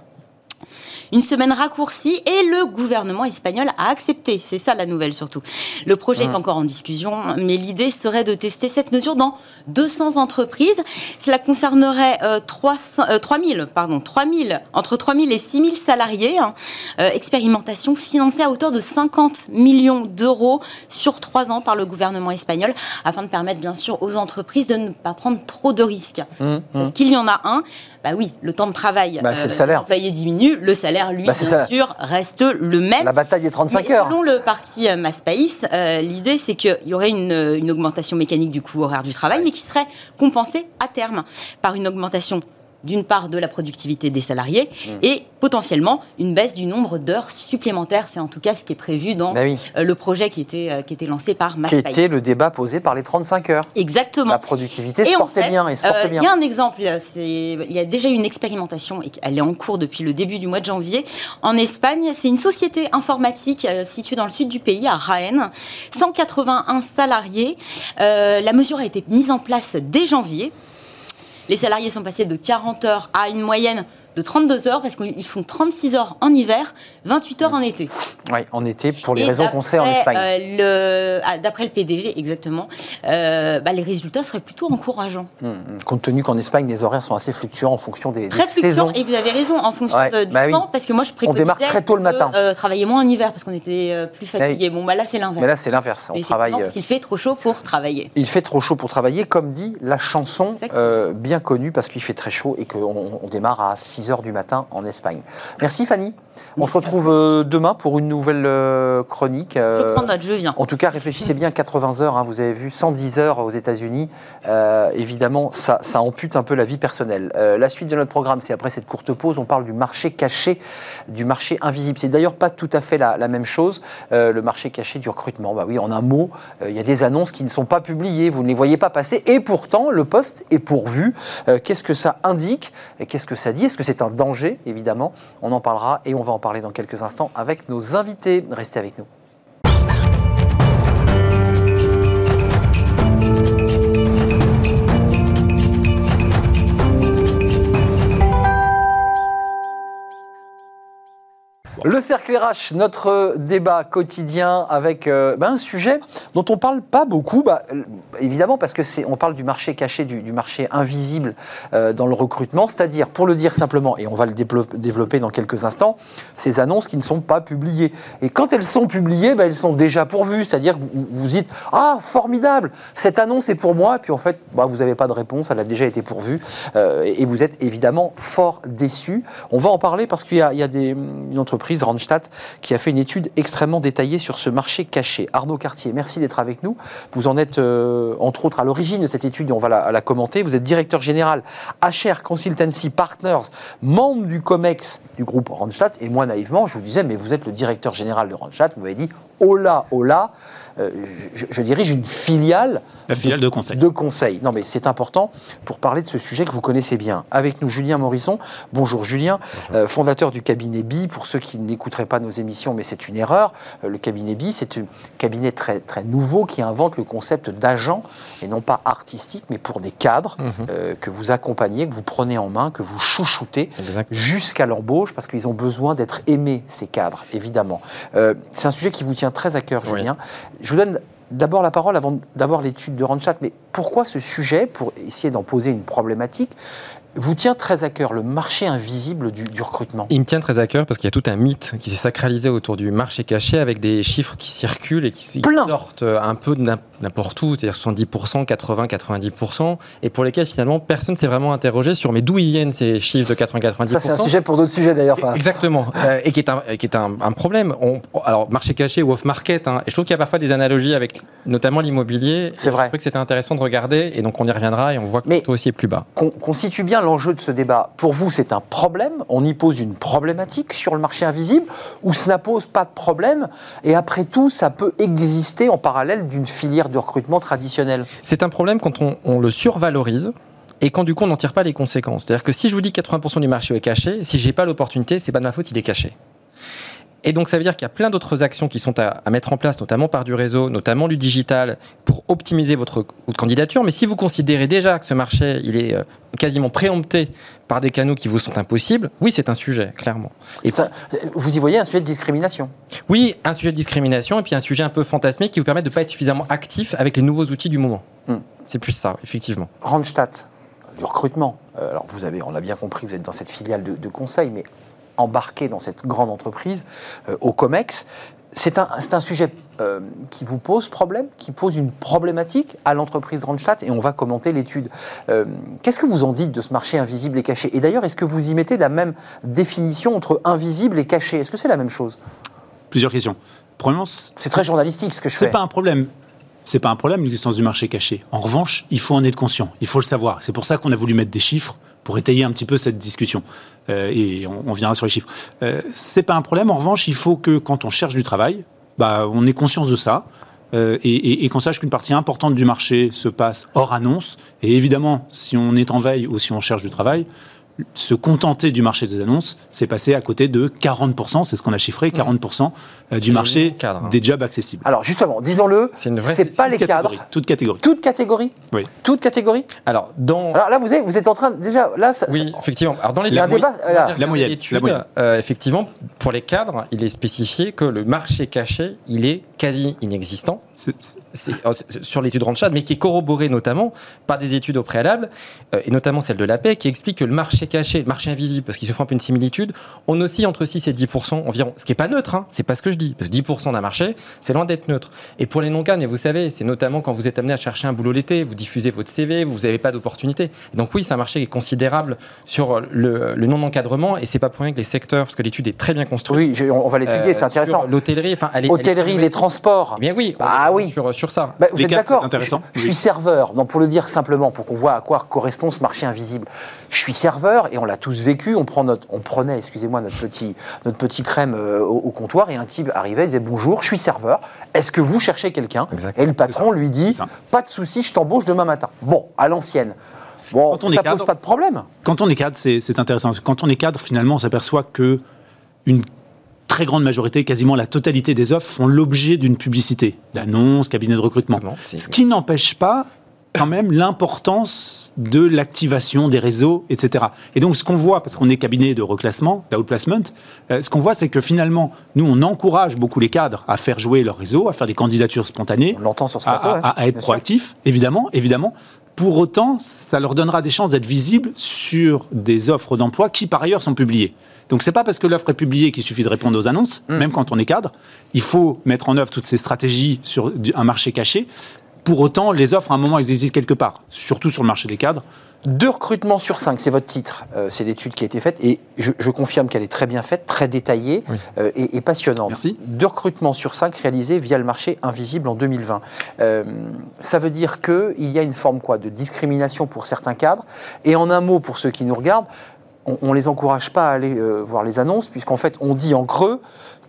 Une semaine raccourcie et le gouvernement espagnol a accepté. C'est ça la nouvelle surtout. Le projet est mmh. encore en discussion, mais l'idée serait de tester cette mesure dans 200 entreprises. Cela concernerait euh, 300, 3000, euh, pardon, 3000, entre 3000 et 6000 salariés. Hein. Euh, expérimentation financée à hauteur de 50 millions d'euros sur trois ans par le gouvernement espagnol, afin de permettre bien sûr aux entreprises de ne pas prendre trop de risques. Mmh, mmh. Parce qu'il y en a un, bah oui, le temps de travail
bah, le salaire.
employé diminue, le salaire, lui, bah, bien sûr, reste le même.
La bataille des 35 heures.
Selon le parti euh, Maspaïs, euh, l'idée, c'est qu'il y aurait une, une, augmentation mécanique du coût horaire du travail, mais qui serait compensée à terme par une augmentation d'une part de la productivité des salariés mmh. et potentiellement une baisse du nombre d'heures supplémentaires. C'est en tout cas ce qui est prévu dans bah euh, le projet qui était, euh, qui était lancé par Qui
était le débat posé par les 35 heures.
Exactement.
La productivité se portait bien. Et
euh, Il y a un exemple, il y a déjà une expérimentation, et elle est en cours depuis le début du mois de janvier. En Espagne, c'est une société informatique située dans le sud du pays, à Raen. 181 salariés. la mesure a été mise en place dès janvier. Les salariés sont passés de 40 heures à une moyenne de 32 heures parce qu'ils font 36 heures en hiver, 28 heures en été.
Oui, en été pour les raisons qu'on sait en Espagne.
Euh, ah, d'après le PDG, exactement, euh, bah, les résultats seraient plutôt encourageants.
Hum, hum. compte tenu qu'en Espagne, les horaires sont assez fluctuants en fonction des,
très
saisons.
Et vous avez raison, en fonction de, du bah temps, parce que moi je préconisais
On démarre très tôt le matin.
Euh, travailler moins en hiver parce qu'on était plus fatigué. Bon, bah là c'est l'inverse.
Mais là c'est l'inverse. On travaille.
Parce qu'il fait trop chaud pour travailler.
Il fait trop chaud pour travailler, comme dit la chanson bien connue, parce qu'il fait très chaud et qu'on démarre à 6 heures du matin en Espagne. Merci Fanny. On se retrouve euh, demain pour une nouvelle euh, chronique.
je prends note, je viens.
En tout cas, réfléchissez bien, 80 heures, hein, vous avez vu, 110 heures aux États-Unis. évidemment, ça, ça, ampute un peu la vie personnelle. la suite de notre programme, c'est après cette courte pause, on parle du marché caché, du marché invisible. C'est d'ailleurs pas tout à fait la, même chose, le marché caché du recrutement. Bah oui, en un mot, il y a des annonces qui ne sont pas publiées, vous ne les voyez pas passer, et pourtant, le poste est pourvu. Qu'est-ce que ça indique? Et qu'est-ce que ça dit? Est-ce que c'est un danger, évidemment On en parlera et on va en parler dans quelques instants avec nos invités. Restez avec nous. Le cercle RH, notre débat quotidien avec euh, ben, un sujet dont on parle pas beaucoup, bah, évidemment parce que c'est on parle du marché caché, du, marché invisible euh, dans le recrutement, c'est-à-dire pour le dire simplement, et on va le développer dans quelques instants, ces annonces qui ne sont pas publiées. Et quand elles sont publiées, ben, elles sont déjà pourvues, c'est-à-dire que vous vous dites ah formidable, cette annonce est pour moi, puis en fait bah, vous n'avez pas de réponse, elle a déjà été pourvue, euh, et vous êtes évidemment fort déçu. On va en parler parce qu'il y, a, des, une entreprise Randstad, qui a fait une étude extrêmement détaillée sur ce marché caché. Arnaud Cartier, merci d'être avec nous. Vous en êtes, euh, entre autres, à l'origine de cette étude, on va la, commenter. Vous êtes directeur général HR Consultancy Partners, membre du COMEX du groupe Randstad. Et moi, naïvement, je vous disais, mais vous êtes le directeur général de Randstad. Vous m'avez dit, oh là, euh, je, dirige une filiale.
La filiale de, conseil.
De conseil. Non, mais c'est important pour parler de ce sujet que vous connaissez bien. Avec nous, Julien Morisson. Bonjour Julien, euh, fondateur du cabinet BI. Pour ceux qui n'écouteraient pas nos émissions, mais c'est une erreur. Euh, le cabinet BI, c'est un cabinet très, très nouveau qui invente le concept d'agent, et non pas artistique, mais pour des cadres mhm. que vous accompagnez, que vous prenez en main, que vous chouchoutez jusqu'à l'embauche, parce qu'ils ont besoin d'être aimés, ces cadres, évidemment. c'est un sujet qui vous tient très à cœur, Julien. Je vous donne d'abord la parole avant d'avoir l'étude de Randstad, mais pourquoi ce sujet, pour essayer d'en poser une problématique, vous tient très à cœur le marché invisible du, du recrutement
Il me tient très à cœur parce qu'il y a tout un mythe qui s'est sacralisé autour du marché caché avec des chiffres qui circulent et qui
Plein.
sortent un peu de n'importe où, c'est-à-dire 70%, 80%, 90%, et pour lesquels finalement personne ne s'est vraiment interrogé sur mais d'où ils viennent ces chiffres de 80-90%.
Ça, c'est un sujet pour d'autres sujets d'ailleurs. Enfin,
Exactement, [LAUGHS] Euh, et qui est un, qui est un, un problème. On- alors, marché caché ou off-market, hein, et je trouve qu'il y a parfois des analogies avec notamment l'immobilier.
C'est vrai.
Je trouve que c'était intéressant de regarder, et donc on y reviendra, et on voit que
Mais-
le taux aussi est plus bas.
qu'on qu'on situe bien l'enjeu de ce débat. Pour vous, c'est un problème On y pose une problématique sur le marché invisible Ou ça pose pas de problème Et après tout, ça peut exister en parallèle d'une filière de recrutement traditionnelle
C'est un problème quand on, le survalorise. Et quand du coup on n'en tire pas les conséquences. C'est-à-dire que si je vous dis que 80% du marché est caché, si j'ai pas l'opportunité, c'est pas de ma faute, il est caché. Et donc ça veut dire qu'il y a plein d'autres actions qui sont à, à mettre en place, notamment par du réseau, notamment du digital, pour optimiser votre, votre candidature. Mais si vous considérez déjà que ce marché, il est euh, quasiment préempté par des canaux qui vous sont impossibles, oui, c'est un sujet, clairement. Et
Ça- Vous y voyez un sujet de discrimination?
Oui, un sujet de discrimination et puis un sujet un peu fantasmé qui vous permet de ne pas être suffisamment actif avec les nouveaux outils du moment.
Hmm.
C'est plus ça, effectivement.
Randstad, du recrutement. Euh, alors vous avez, on l'a bien compris, vous êtes dans cette filiale de, de conseil, mais embarqué dans cette grande entreprise, euh, au COMEX, c'est un, c'est un sujet euh, qui vous pose problème, qui pose une problématique à l'entreprise Randstad, et on va commenter l'étude. Euh, Qu'est-ce que vous en dites de ce marché invisible et caché? Et d'ailleurs, est-ce que vous y mettez la même définition entre invisible et caché? Est-ce que c'est la même chose?
Plusieurs questions. Premièrement,
C'est très journalistique ce que je
c'est
fais.
pas un problème. C'est pas un problème l'existence du marché caché. En revanche, il faut en être conscient. Il faut le savoir. C'est pour ça qu'on a voulu mettre des chiffres pour étayer un petit peu cette discussion. Euh, et on, viendra sur les chiffres. Euh, c'est pas un problème. En revanche, il faut que quand on cherche du travail, bah, on ait conscience de ça. euh, et qu'on sache qu'une partie importante du marché se passe hors annonce. Et évidemment, si on est en veille ou si on cherche du travail, se contenter du marché des annonces, c'est passer à côté de 40%, c'est ce qu'on a chiffré, 40% euh, du marché
cadre, hein.
des jobs accessibles.
Alors justement, disons-le,
C'est une vraie
c'est pas les cadres.
catégorie, Toute catégorie.
Toute catégorie
Oui.
Toute catégorie
Alors, dans.
Alors là, vous êtes, vous êtes en train, déjà, là, ça-
oui,
ça-
effectivement. Alors, dans les
moyenne, la moyenne.
euh, effectivement, pour les cadres, il est spécifié que le marché caché, il est quasi inexistant. Euh, c'est sur l'étude Randstad, mais qui est corroborée notamment par des études au préalable, euh, et notamment celle de la paix, qui explique que le marché caché, le marché invisible, parce qu'ils se un peu une similitude, on oscille entre 6 et 10 environ. Ce qui n'est pas neutre, hein, c'est pas ce que je dis. Parce que 10 d'un marché, c'est loin d'être neutre. Et pour les non-cadres, mais vous savez, c'est notamment quand vous êtes amené à chercher un boulot l'été, vous diffusez votre CV, vous n'avez pas d'opportunité. Donc oui, c'est un marché qui est considérable sur le, le non-encadrement, et c'est pas pour rien que les secteurs, parce que l'étude est très bien construite.
oui, on va l'étudier,
euh,
c'est intéressant.
sur L'hôtellerie, enfin, elle est- elle
les transports.
Eh bien oui,
Bah
est
oui.
Sur, sur ça.
Bah, vous
Les
êtes d'accord
intéressant.
Je, je
Oui.
suis serveur, donc pour le dire simplement, pour qu'on voit à quoi correspond ce marché invisible. Je suis serveur et on l'a tous vécu. On, prend notre, on prenait, excusez-moi, notre petit, notre petit crème euh, au, au comptoir et un type arrivait, il disait bonjour, je suis serveur. Est-ce que vous cherchez quelqu'un? Et le patron lui dit pas de souci, je t'embauche demain matin. Bon, à l'ancienne. Bon,
Quand on
ça
est
pose
cadre-
pas de problème.
Quand on est cadre, c'est c'est intéressant. Quand on est cadre, finalement, on s'aperçoit que une très grande majorité, quasiment la totalité des offres font l'objet d'une publicité, d'annonce, cabinet de recrutement.
Exactement.
Ce qui n'empêche pas quand même l'importance de l'activation des réseaux, etc. Et donc ce qu'on voit, parce qu'on est cabinet de reclassement, d'outplacement, euh, ce qu'on voit c'est que finalement, nous on encourage beaucoup les cadres à faire jouer leur réseau, à faire des candidatures spontanées,
On l'entend sur ce
à,
plateau.
à-
hein,
à être proactifs, évidemment, évidemment. Pour autant, ça leur donnera des chances d'être visibles sur des offres d'emploi qui, par ailleurs, sont publiées. Donc, c'est pas parce que l'offre est publiée qu'il suffit de répondre aux annonces,
Mm.
même quand on est cadre. Il faut mettre en œuvre toutes ces stratégies sur un marché caché. Pour autant, les offres, à un moment, elles existent quelque part, surtout sur le marché des cadres.
Deux recrutements sur cinq, c'est votre titre. Euh, c'est l'étude qui a été faite et je, je confirme qu'elle est très bien faite, très détaillée
Oui.
euh, et, et passionnante.
Merci.
Deux recrutements sur cinq réalisés via le marché invisible en 2020. Euh, ça veut dire qu'il y a une forme quoi, de discrimination pour certains cadres. Et en un mot, pour ceux qui nous regardent, on ne les encourage pas à aller euh, voir les annonces, puisqu'en fait, on dit en creux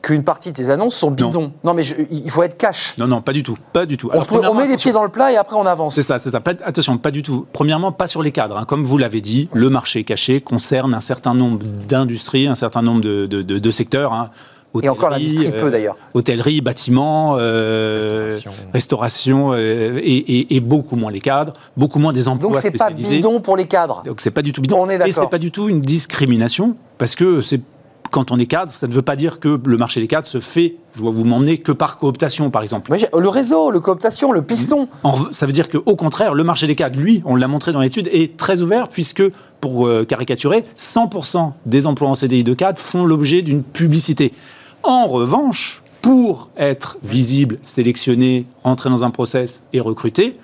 qu'une partie de ces annonces sont bidons. Non, mais je- il faut être cash.
Non, non, pas du tout. Pas du tout.
On,
Alors,
met- on
premièrement,
met les
attention.
pieds dans le plat et après on avance.
C'est ça, c'est ça. Pas- attention, pas du tout. Premièrement, pas sur les cadres. hein. Comme vous l'avez dit, le marché caché concerne un certain nombre d'industries, un certain nombre de, de- de- de secteurs. hein.
Et encore l'industrie
euh,
peu d'ailleurs.
Hôtellerie, bâtiment, euh,
Restauration.
restauration, euh, et, et- et beaucoup moins les cadres, beaucoup moins des emplois
Donc c'est pas
spécialisés.
bidon pour les cadres.
Donc c'est pas du tout bidon.
On est
et
d'accord.
c'est pas du tout une discrimination parce que c'est quand on est cadre, ça ne veut pas dire que le marché des cadres se fait, je vois vous m'emmener, que par cooptation, par exemple.
Le réseau, le cooptation, le piston.
En ça veut dire qu'au contraire, le marché des cadres, lui, on l'a montré dans l'étude, est très ouvert puisque, pour euh, caricaturer, 100% des emplois en CDI de cadre font l'objet d'une publicité. En revanche, pour être visible, sélectionné, rentrer dans un process et recruter,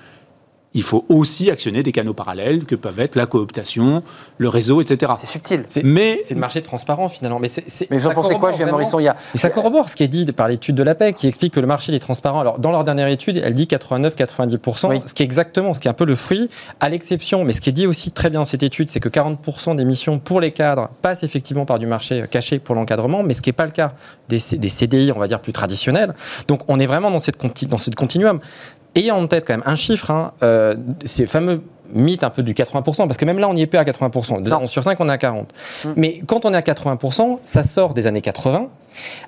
il faut aussi actionner des canaux parallèles que peuvent être la cooptation, le réseau, etc.
C'est subtil.
C'est
Mais
c'est le marché transparent finalement. Mais, c'est- c'est-
Mais vous en pensez quoi, Julien Morisson? Il y a...
Et ça corrobore ce qui est dit par l'étude de l'APEC qui explique que le marché est transparent. Alors, dans leur dernière étude, elle dit 89-90%,
Oui.
ce qui est exactement, ce qui est un peu le fruit, à l'exception, mais ce qui est dit aussi très bien dans cette étude, c'est que 40% des missions pour les cadres passent effectivement par du marché caché pour l'encadrement, mais ce qui n'est pas le cas des, CDI, on va dire, plus traditionnels. Donc, on est vraiment dans cette, conti- dans cette continuum. Ayant en tête quand même un chiffre, hein, euh, ces fameux mythe un peu du 80%, parce que même là, on n'y est plus à 80%. Deux
Non.
annonces sur 5, on est à 40%.
Mm.
Mais quand on est à 80%, ça sort des années 80,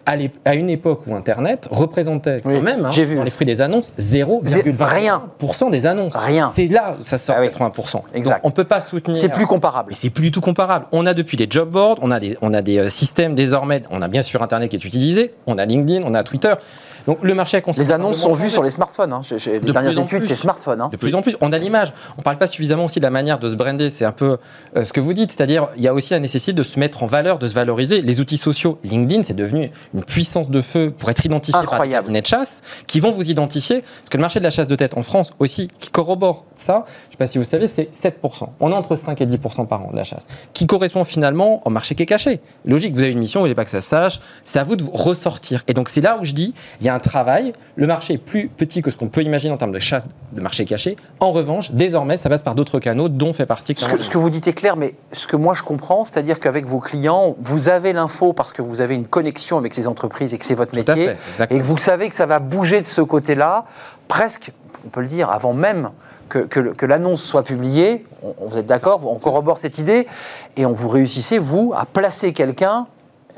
à, une époque où Internet représentait quand
Oui,
même, hein,
vu.
dans les fruits des annonces, 0,21%
Rien.
des annonces.
Rien.
C'est là où ça sort
Ah oui.
80%.
Exact.
Donc, on ne peut pas soutenir...
C'est plus comparable.
C'est plus du tout comparable. On a depuis les job boards, on a des, on a des euh, systèmes désormais, on a bien sûr Internet qui est utilisé, on a LinkedIn, on a Twitter. Donc le marché a
Les annonces sont vues sur les smartphones. hein. Les
De
dernières
plus en
études,
plus.
c'est smartphone. hein.
De plus en plus, on a l'image. On ne parle pas suffisamment aussi de la manière de se brander. C'est un peu euh, ce que vous dites, c'est-à-dire il y a aussi la nécessité de se mettre en valeur, de se valoriser. Les outils sociaux, LinkedIn, c'est devenu une puissance de feu pour être identifié par
Incroyable.
de chasse qui vont vous identifier. Parce que le marché de la chasse de tête en France aussi, qui corrobore ça, je ne sais pas si vous savez, c'est 7%. On est entre 5 et 10% par an de la chasse, qui correspond finalement au marché qui est caché. Logique, vous avez une mission, vous voulez pas que ça se sache, c'est à vous de vous ressortir. Et donc c'est là où je dis, il y a un travail, le marché est plus petit que ce qu'on peut imaginer en termes de chasse de marché caché. En revanche, désormais, ça passe par d'autres canaux, dont fait partie
Ce que, ce que vous dites est clair, mais ce que moi je comprends, c'est-à-dire qu'avec vos clients, vous avez l'info parce que vous avez une connexion avec ces entreprises et que c'est votre
Tout à
métier,
fait,
et que vous savez que ça va bouger de ce côté-là, presque, on peut le dire, avant même que, que le- que l'annonce soit publiée. On, on- vous êtes d'accord On corrobore cette idée, et on vous réussissez, vous, à placer quelqu'un.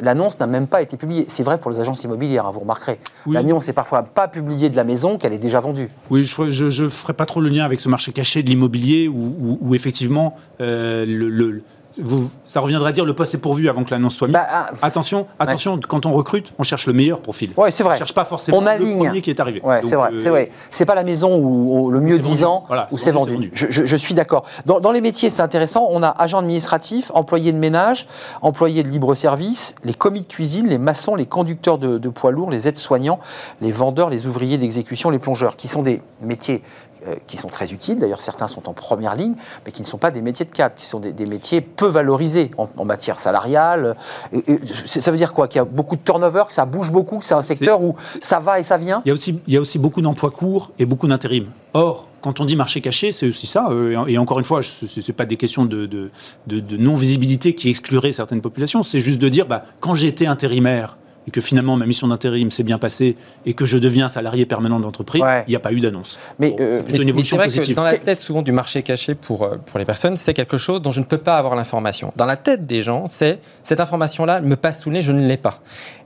L'annonce n'a même pas été publiée. C'est vrai pour les agences immobilières, hein, vous remarquerez.
Oui.
L'annonce n'est parfois pas publiée de la maison qu'elle est déjà vendue.
Oui, je ne ferai pas trop le lien avec ce marché caché de l'immobilier où, où- où effectivement, euh, le, le- vous- ça reviendrait à dire le poste est pourvu avant que l'annonce soit mise.
Bah, ah,
attention, attention, quand on recrute, on cherche le meilleur profil.
Ouais, c'est vrai.
On cherche pas forcément
On
le premier qui est arrivé.
Ouais, c'est vrai,
euh,
c'est vrai. C'est pas la maison où, où le mieux
c'est vendu.
10 ans
Voilà,
où
c'est vendu,
Je, je- je suis d'accord. Dans, dans les métiers, c'est intéressant. On a agent administratif, employé de ménage, employé de libre service, les commis de cuisine, les maçons, les conducteurs de, de poids lourds, les aides-soignants, les vendeurs, les ouvriers d'exécution, les plongeurs, qui sont des métiers qui sont très utiles. D'ailleurs, certains sont en première ligne, mais qui ne sont pas des métiers de cadre, qui sont des, des métiers peu valorisés en, en matière salariale. Et- et ça veut dire quoi? Qu'il y a beaucoup de turnover, que ça bouge beaucoup, que c'est un secteur où ça va et ça vient?
Il y a aussi, il y a aussi beaucoup d'emplois courts et beaucoup d'intérim. Or, quand on dit marché caché, c'est aussi ça. euh, Et encore une fois, ce n'est pas des questions de, de- de- de non-visibilité qui excluraient certaines populations. C'est juste de dire, bah, quand j'étais intérimaire et que finalement ma mission d'intérim s'est bien passée et que je deviens salarié permanent d'entreprise,
Ouais.
il n'y a pas eu d'annonce.
Mais,
Bon,
euh,
Mais mais c'est vrai
positive.
que dans la tête souvent du marché caché pour, euh, pour les personnes, c'est quelque chose dont je ne peux pas avoir l'information. Dans la tête des gens, c'est cette information-là elle me passe sous le nez, je ne l'ai pas.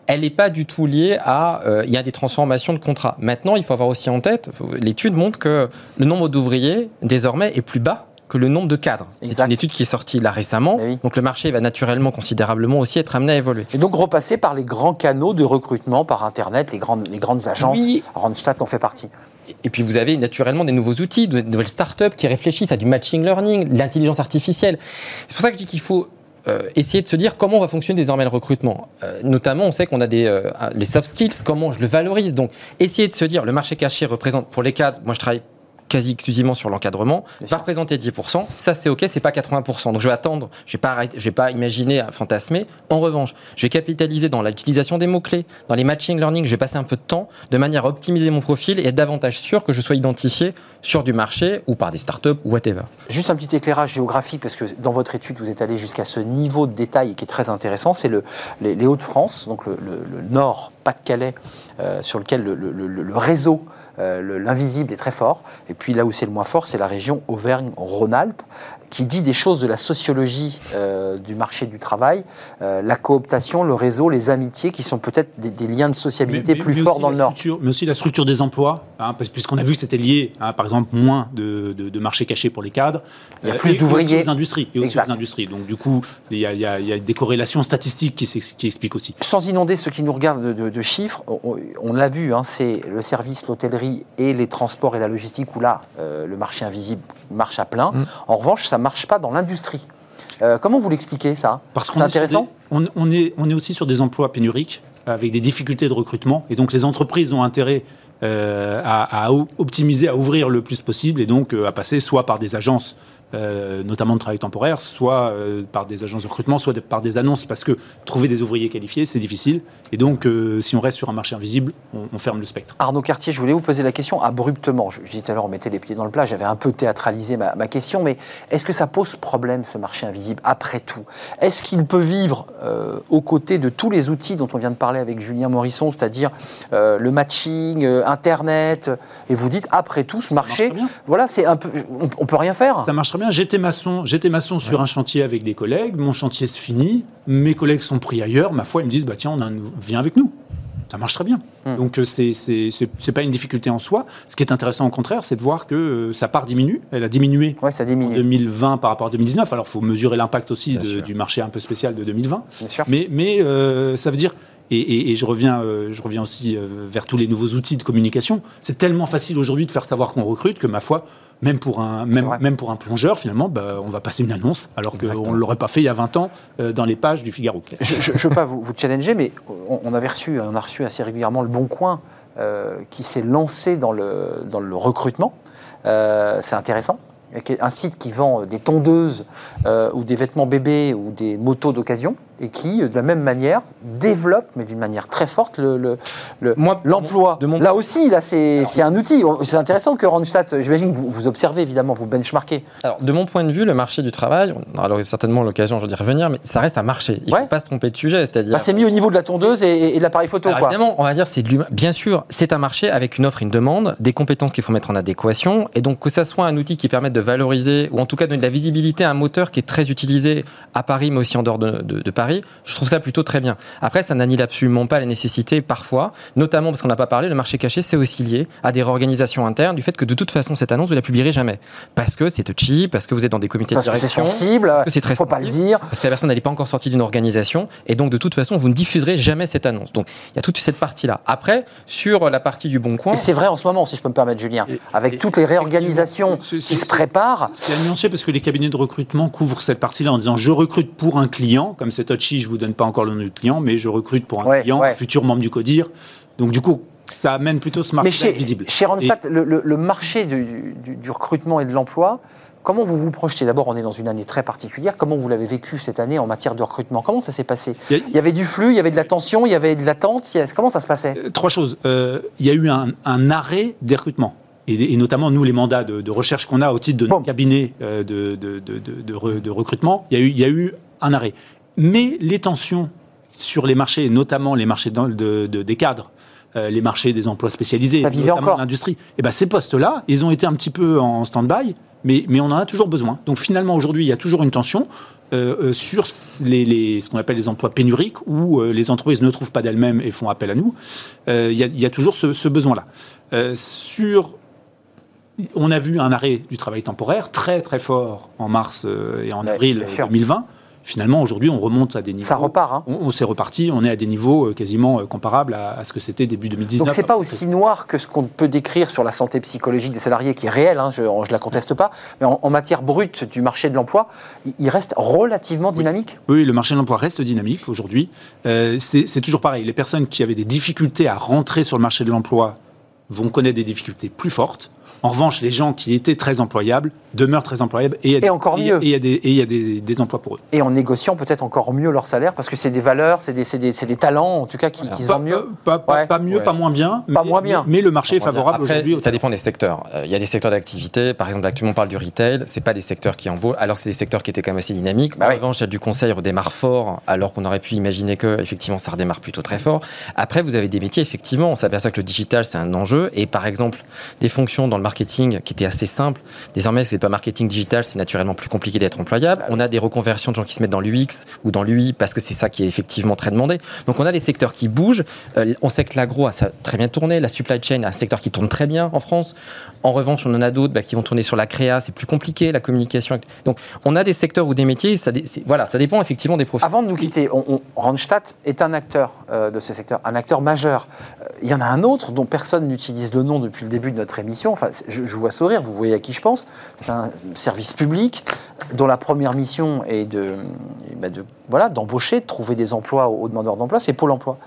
Elle n'est pas du tout liée à euh, il y a des transformations de contrats. Maintenant, il faut avoir aussi en tête, l'étude montre que le nombre d'ouvriers désormais est plus bas que le nombre de cadres. C'est une étude qui est sortie là récemment.
Oui.
Donc le marché va naturellement considérablement aussi être amené à évoluer.
Et donc repasser par les grands canaux de recrutement par Internet, les grandes, les grandes agences.
Oui.
Randstad en fait partie.
Et puis vous avez naturellement des nouveaux outils, de nouvelles startups qui réfléchissent à du matching learning, l'intelligence artificielle. C'est pour ça que je dis qu'il faut euh, essayer de se dire comment va fonctionner désormais le recrutement. Euh, notamment, on sait qu'on a des euh, les soft skills, comment je le valorise. Donc, essayer de se dire le marché caché représente pour les cadres. Moi, je travaille quasi exclusivement sur l'encadrement, va représenter 10%. Ça, c'est OK, c'est pas 80%. Donc, je vais attendre, je vais pas, arrêter- je vais pas imaginer, euh, fantasmer. En revanche, je vais capitaliser dans l'utilisation des mots-clés, dans les matching learning, je vais passer un peu de temps de manière à optimiser mon profil et être davantage sûr que je sois identifié sur du marché ou par des startups ou whatever.
Juste un petit éclairage géographique, parce que dans votre étude, vous êtes allé jusqu'à ce niveau de détail qui est très intéressant. C'est le, les, les Hauts-de-France, donc le, le- le nord, Pas-de-Calais, euh, sur lequel le, réseau, euh, le- l'invisible est très fort. Et puis là où c'est le moins fort, c'est la région Auvergne-Rhône-Alpes, qui dit des choses de la sociologie euh, du marché du travail, euh, la cooptation, le réseau, les amitiés, qui sont peut-être des, des liens de sociabilité
Mais- mais-
plus
mais
forts dans le Nord.
Mais aussi la structure des emplois, hein, puisqu'on a vu que c'était lié, hein, par exemple, moins de, de, de marchés cachés pour les cadres.
Il y a
euh,
plus
et
d'ouvriers.
aux industries. Et aussi aux industries. Donc, du coup, il y a, y y des corrélations statistiques qui, qui expliquent aussi.
Sans inonder ceux qui nous regardent de, de- de chiffres, on, on l'a vu, hein, c'est le service, l'hôtellerie et les transports et la logistique où là, euh, le marché invisible marche à plein.
Mm.
En revanche, ça marche pas dans l'industrie. Euh, comment vous l'expliquez ça?
Parce qu'on est sur
intéressant?
des- on, on est, on est aussi sur des emplois pénuriques, avec des difficultés de recrutement. Et donc, les entreprises ont intérêt euh, à, optimiser, à ouvrir le plus possible, et donc euh, à passer soit par des agences, euh, notamment de travail temporaire, soit euh, par des agences de recrutement, soit de- par des annonces, parce que trouver des ouvriers qualifiés, c'est difficile. Et donc, euh, si on reste sur un marché invisible, on, on ferme le spectre.
Arnaud Cartier, je voulais vous poser la question abruptement. Je, je disais tout à l'heure, on mettait les pieds dans le plat, j'avais un peu théâtralisé ma, ma question, mais est-ce que ça pose problème, ce marché invisible, après tout? Est-ce qu'il peut vivre aux côtés de tous les outils dont on vient de parler avec Julien Morisson, c'est-à-dire le matching, Internet, et vous dites, après tout, ce marché, voilà, c'est un peu, on, on peut rien faire.
Ça marche très bien. J'étais maçon, j'étais maçon sur un chantier avec des collègues. Mon chantier se finit. Mes collègues sont pris ailleurs. Ma foi, ils me disent bah tiens, on a un viens avec nous. Ça marche très bien.
Hmm.
Donc euh, c'est c'est pas une difficulté en soi. Ce qui est intéressant au contraire, c'est de voir que euh, sa part diminue. Elle a diminué.
Ouais, ça
En
diminue,
2020 par rapport à 2019. Alors, il faut mesurer l'impact aussi de- du marché un peu spécial de 2020.
bien sûr.
Mais, mais euh, ça veut dire, et, et- et je, reviens, euh, je reviens aussi euh, vers tous les nouveaux outils de communication, c'est tellement facile aujourd'hui de faire savoir qu'on recrute que ma foi, même pour un, même, même pour un plongeur, finalement, bah, on va passer une annonce, alors qu'on ne l'aurait pas fait il y a 20 ans euh, dans les pages du Figaro.
Je ne veux pas vous, vous challenger, mais on, on avait reçu, on a reçu assez régulièrement le Bon Coin euh, qui s'est lancé dans le, dans le recrutement. Euh, c'est intéressant. Un site qui vend des tondeuses ou des vêtements bébés ou des motos d'occasion et qui, euh, de la même manière, développe, mais d'une manière très forte, le- le- le- l'emploi.
mon-
Là aussi, là, c'est c'est un outil. C'est intéressant que Randstad, j'imagine que vous, vous observez évidemment, vous benchmarkez.
Alors, de mon point de vue, le marché du travail, on aura certainement l'occasion d'y revenir, mais ça reste un marché. Il ne
Ouais.
faut pas se tromper de sujet. C'est-à-dire.
Bah, c'est mis au niveau de la tondeuse et, et de l'appareil photo.
Alors,
quoi.
évidemment, on va dire c'est de. Bien sûr, c'est un marché avec une offre, une demande, des compétences qu'il faut mettre en adéquation, et donc que ça soit un outil qui permette de valoriser ou en tout cas donner de la visibilité à un moteur qui est très utilisé à Paris, mais aussi en dehors de, de- de Paris. Je trouve ça plutôt très bien. Après, ça n'annule absolument pas les nécessités parfois, notamment parce qu'on n'a pas parlé, le marché caché, c'est aussi lié à des réorganisations internes du fait que de toute façon cette annonce vous la publierez jamais parce que c'est touchy, parce que vous êtes dans des comités
Parce
de
que c'est
direction.
sensible,
parce que c'est très
faut pas le
sensible.
dire.
Parce que la personne n'est pas encore sortie d'une organisation et donc de toute façon vous ne diffuserez jamais cette annonce. Donc il y a toute cette partie-là. Après, sur la partie du bon coin,
Et c'est vrai en ce moment, si je peux me permettre, Julien,
Et-
avec
et-
toutes les réorganisations
C'est- c'est-
qui se préparent.
C'est à nuancer parce que les cabinets de recrutement couvrent cette partie-là en disant je recrute pour un client, comme c'est Touchy, je vous donne pas encore le nom du client, mais je recrute pour un
Ouais,
client,
ouais.
futur membre du CODIR. Donc du coup, ça amène plutôt ce marché
Mais chez,
visible.
chez Randstad, le, le- le marché du, du- du recrutement et de l'emploi, comment vous vous projetez? D'abord, on est dans une année très particulière. Comment vous l'avez vécu cette année en matière de recrutement? Comment ça s'est passé?
Il y a-
Il y avait du flux, il y avait de la tension, il y avait de l'attente. a- Comment ça se passait?
Euh, Trois choses. Euh, il y a eu un, un arrêt des recrutements. Et, et notamment, nous, les mandats de, de recherche qu'on a au titre de
Bon.
notre cabinet euh, de, de- de- de- de re- de recrutement, il y, a eu, il y a eu un arrêt. Mais les tensions sur les marchés, notamment les marchés de- de- des cadres, euh, les marchés des emplois spécialisés,
Ça
notamment l'industrie, et ben ces postes-là, ils ont été un petit peu en stand-by, mais, mais on en a toujours besoin. Donc finalement, aujourd'hui, il y a toujours une tension euh, euh, sur les, les- ce qu'on appelle les emplois pénuriques, où euh, les entreprises ne trouvent pas d'elles-mêmes et font appel à nous. Il y, a- il y a toujours ce, ce besoin-là. Sur on a vu un arrêt du travail temporaire très très fort en mars et en
Ouais,
avril
bien sûr.
2020. Finalement, aujourd'hui, on remonte à des niveaux.
Ça repart. hein.
On, on s'est reparti, on est à des niveaux euh, quasiment euh, comparables à, à ce que c'était début 2019.
Donc c'est pas aussi noir que ce qu'on peut décrire sur la santé psychologique des salariés, qui est réel, hein, je ne la conteste pas, mais en, en matière brute du marché de l'emploi, il- reste relativement dynamique.
Oui, le marché de l'emploi reste dynamique aujourd'hui. Euh, c'est toujours pareil. Les personnes qui avaient des difficultés à rentrer sur le marché de l'emploi vont connaître des difficultés plus fortes. En revanche, les gens qui étaient très employables demeurent très employables et il y a des-
Et encore mieux.
Et il y a des, et y a des- des emplois pour eux.
Et en négociant peut-être encore mieux leur salaire, parce que c'est des valeurs, c'est des, talents, en tout cas, qui, qui se vendent mieux.
pas, pas-
Ouais.
pas mieux,
Ouais.
pas moins bien.
Pas
mais,
moins bien.
Mais, mais le marché est favorable aujourd'hui. au
Ça dépend des secteurs. Euh, Il y a des secteurs d'activité, par exemple, actuellement on parle du retail, c'est pas des secteurs qui embauchent, alors que c'est des secteurs qui étaient quand même assez dynamiques.
Bah
en
oui.
revanche, il y a du conseil redémarre fort, alors qu'on aurait pu imaginer que effectivement ça redémarre plutôt très fort. Après, vous avez des métiers, effectivement, on s'aperçoit que le digital c'est un enjeu, et par exemple, des fonctions dans le marketing qui était assez simple. Désormais, si vous n'êtes pas marketing digital, c'est naturellement plus compliqué d'être employable. On a des reconversions de gens qui se mettent dans l'UX ou dans l'UI parce que c'est ça qui est effectivement très demandé. Donc on a des secteurs qui bougent. Euh, on sait que l'agro a très bien tourné, la supply chain a un secteur qui tourne très bien en France. En revanche, on en a d'autres bah, qui vont tourner sur la créa, c'est plus compliqué, la communication. Donc on a des secteurs ou des métiers, voilà, ça dépend effectivement des profils.
Avant de nous quitter, on, on- Randstad est un acteur euh, de ce secteur, un acteur majeur. Euh, Il y en a un autre dont personne n'utilise le nom depuis le début de notre émission. Enfin, je, je vois sourire, vous voyez à qui je pense. C'est un service public dont la première mission est de, eh ben, voilà, d'embaucher, de trouver des emplois aux, demandeurs d'emploi. C'est Pôle Emploi.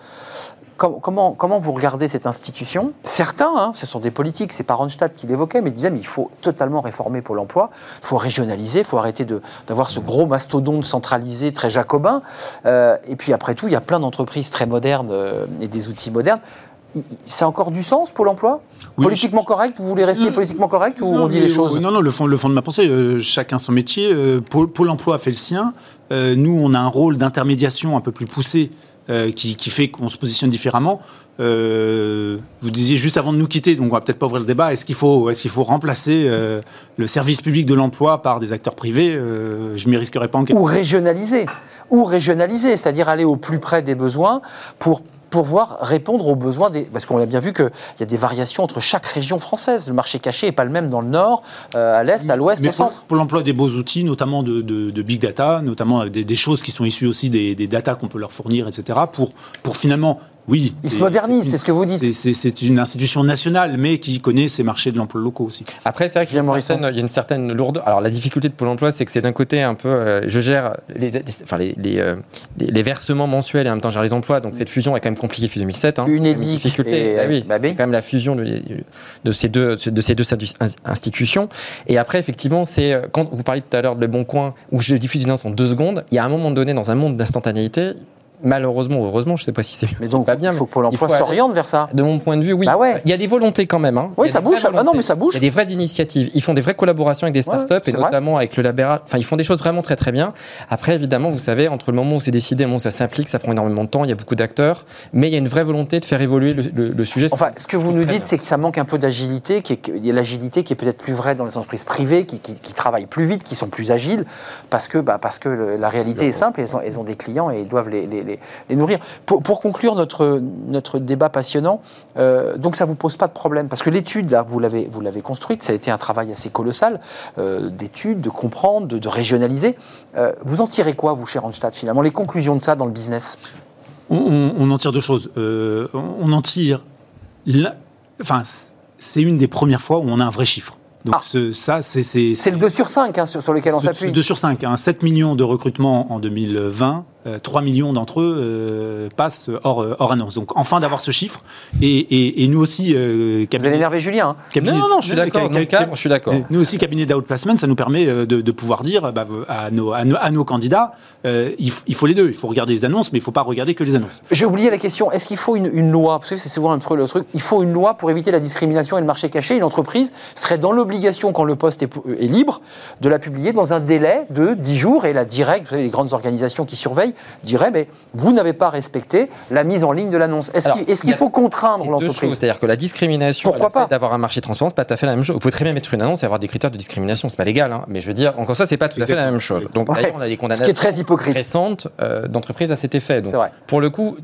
Com- Comment, comment vous regardez cette institution? Certains, hein, ce sont des politiques, c'est pas Ronstadt qui l'évoquait, mais disaient mais il faut totalement réformer Pôle emploi, il faut régionaliser, il faut arrêter d'avoir ce gros mastodonte centralisé, très jacobin. Euh, et puis après tout, il y a plein d'entreprises très modernes euh, et des outils modernes. Ça a encore du sens, Pôle emploi?
Oui,
Politiquement correct? Vous voulez rester
Non,
politiquement correct ou on dit les choses?
euh, Non, non, le fond, le fond de ma pensée, euh, chacun son métier. euh, Pôle, Pôle emploi fait le sien. Euh, nous, on a un rôle d'intermédiation un peu plus poussé euh, qui, qui fait qu'on se positionne différemment. Euh, vous disiez juste avant de nous quitter, donc on va peut-être pas ouvrir le débat, est-ce qu'il faut, est qu'il faut remplacer euh, le service public de l'emploi par des acteurs privés? Euh, Je m'y risquerais pas en
ou régionaliser, ou régionaliser, c'est-à-dire aller au plus près des besoins pour pouvoir répondre aux besoins des... Parce qu'on a bien vu qu'il y a des variations entre chaque région française. Le marché caché n'est pas le même dans le nord, euh, à l'est, à l'ouest, au
pour,
centre.
pour l'emploi des beaux outils, notamment de, de- de big data, notamment des, des choses qui sont issues aussi des, des data qu'on peut leur fournir, etc., pour, pour finalement, oui.
Ils se
une-
c'est ce que vous dites.
c'est- une institution nationale, mais qui connaît ses marchés de l'emploi locaux aussi.
Après, c'est vrai qu'il y, a
Julien
une
Morisson.
certaine- il y a une certaine lourdeur. Alors, la difficulté de Pôle emploi, c'est que c'est d'un côté un peu. euh, je gère les, enfin, les, les, euh, les- les versements mensuels et en même temps, je gère les emplois. Donc, cette fusion est quand même compliquée depuis 2007. hein.
Une édique
difficulté.
et-
Ah oui,
bah oui.
c'est quand même la fusion de, de ces deux, de ces deux institutions. Et après, effectivement, c'est. euh, Quand vous parliez tout à l'heure de Le Bon Coin, où je diffuse une annonce en deux secondes, il y a un moment donné, dans un monde d'instantanéité, malheureusement heureusement, je ne sais pas si c'est
Mais donc,
pas bien.
il faut
mais
que Pôle
il
emploi
faut aller-
s'oriente vers ça.
de mon point de vue, oui.
Bah ouais.
Il y a des volontés quand même. hein.
Oui,
Il
ça bouge. Ah non, mais ça bouge.
Il y a des vraies initiatives. Ils font des vraies collaborations avec des startups et
vrai.
notamment avec le Labera. Enfin, ils font des choses vraiment très très bien. Après, évidemment, vous savez, entre le moment où c'est décidé et le moment où ça s'implique, ça prend énormément de temps. Il y a beaucoup d'acteurs, mais il y a une vraie volonté de faire évoluer le, le- le sujet.
Enfin, ce que vous nous dites, c'est que ça manque un peu d'agilité, qu'il y a l'agilité qui est peut-être plus vraie dans les entreprises privées, qui, qui- qui travaillent plus vite, qui sont plus agiles, parce que, bah, parce que le- la réalité est simple, elles ont, elles ont des clients et ils doivent les, les- les- les nourrir. Pour, pour conclure notre, notre débat passionnant, euh, donc ça ne vous pose pas de problème, parce que l'étude, là, vous l'avez vous l'avez construite, ça a été un travail assez colossal euh, d'études, de comprendre, de, de régionaliser. Euh, vous en tirez quoi, vous, chez Randstad, finalement, les conclusions de ça dans le business?
On, on- on en tire deux choses. Euh, on en tire. la- Enfin, c'est une des premières fois où on a un vrai chiffre. Donc,
Ah.
ce- ça, c'est. C'est
le 2 sur 5 hein, sur, sur lequel on s'appuie.
2 sur 5. 7 millions de recrutements en 2020. Euh, 3 millions d'entre eux euh, passent hors, euh, hors annonce. Donc, enfin d'avoir ce chiffre. Et, et- et nous aussi, euh,
Vous
cabinet-
allez énerver Julien. hein.
Non, non, non, je suis d'accord. Je suis.
Nous aussi, cabinet d'outplacement, ça nous permet euh, de, de pouvoir dire bah, à, nos, à, nos, à nos candidats, euh, il, faut les deux. Il faut regarder les annonces, mais il ne faut pas regarder que les annonces.
J'ai oublié la question. Est-ce qu'il faut une, une loi? Parce que c'est souvent un truc, le truc. Il faut une loi pour éviter la discrimination et le marché caché. Une entreprise serait dans l'obligation, quand le poste est, est libre, de la publier dans un délai de 10 jours. Et la direct, vous savez, les grandes organisations qui surveillent, diraient mais vous n'avez pas respecté la mise en ligne de l'annonce. Est-ce qu'il faut contraindre l'entreprise
c'est-à-dire que la discrimination, d'avoir un marché transparent, c'est pas tout à fait la même chose. Vous pouvez très bien mettre une annonce et avoir des critères de discrimination, c'est pas légal, hein. mais je veux dire, encore ça, c'est pas tout à fait la même chose. Donc
Ouais.
d'ailleurs, on a des
Ce qui
condamnations
est très hypocrite.
récentes euh, d'entreprises à cet effet. Donc,
C'est vrai.
Pour le coup,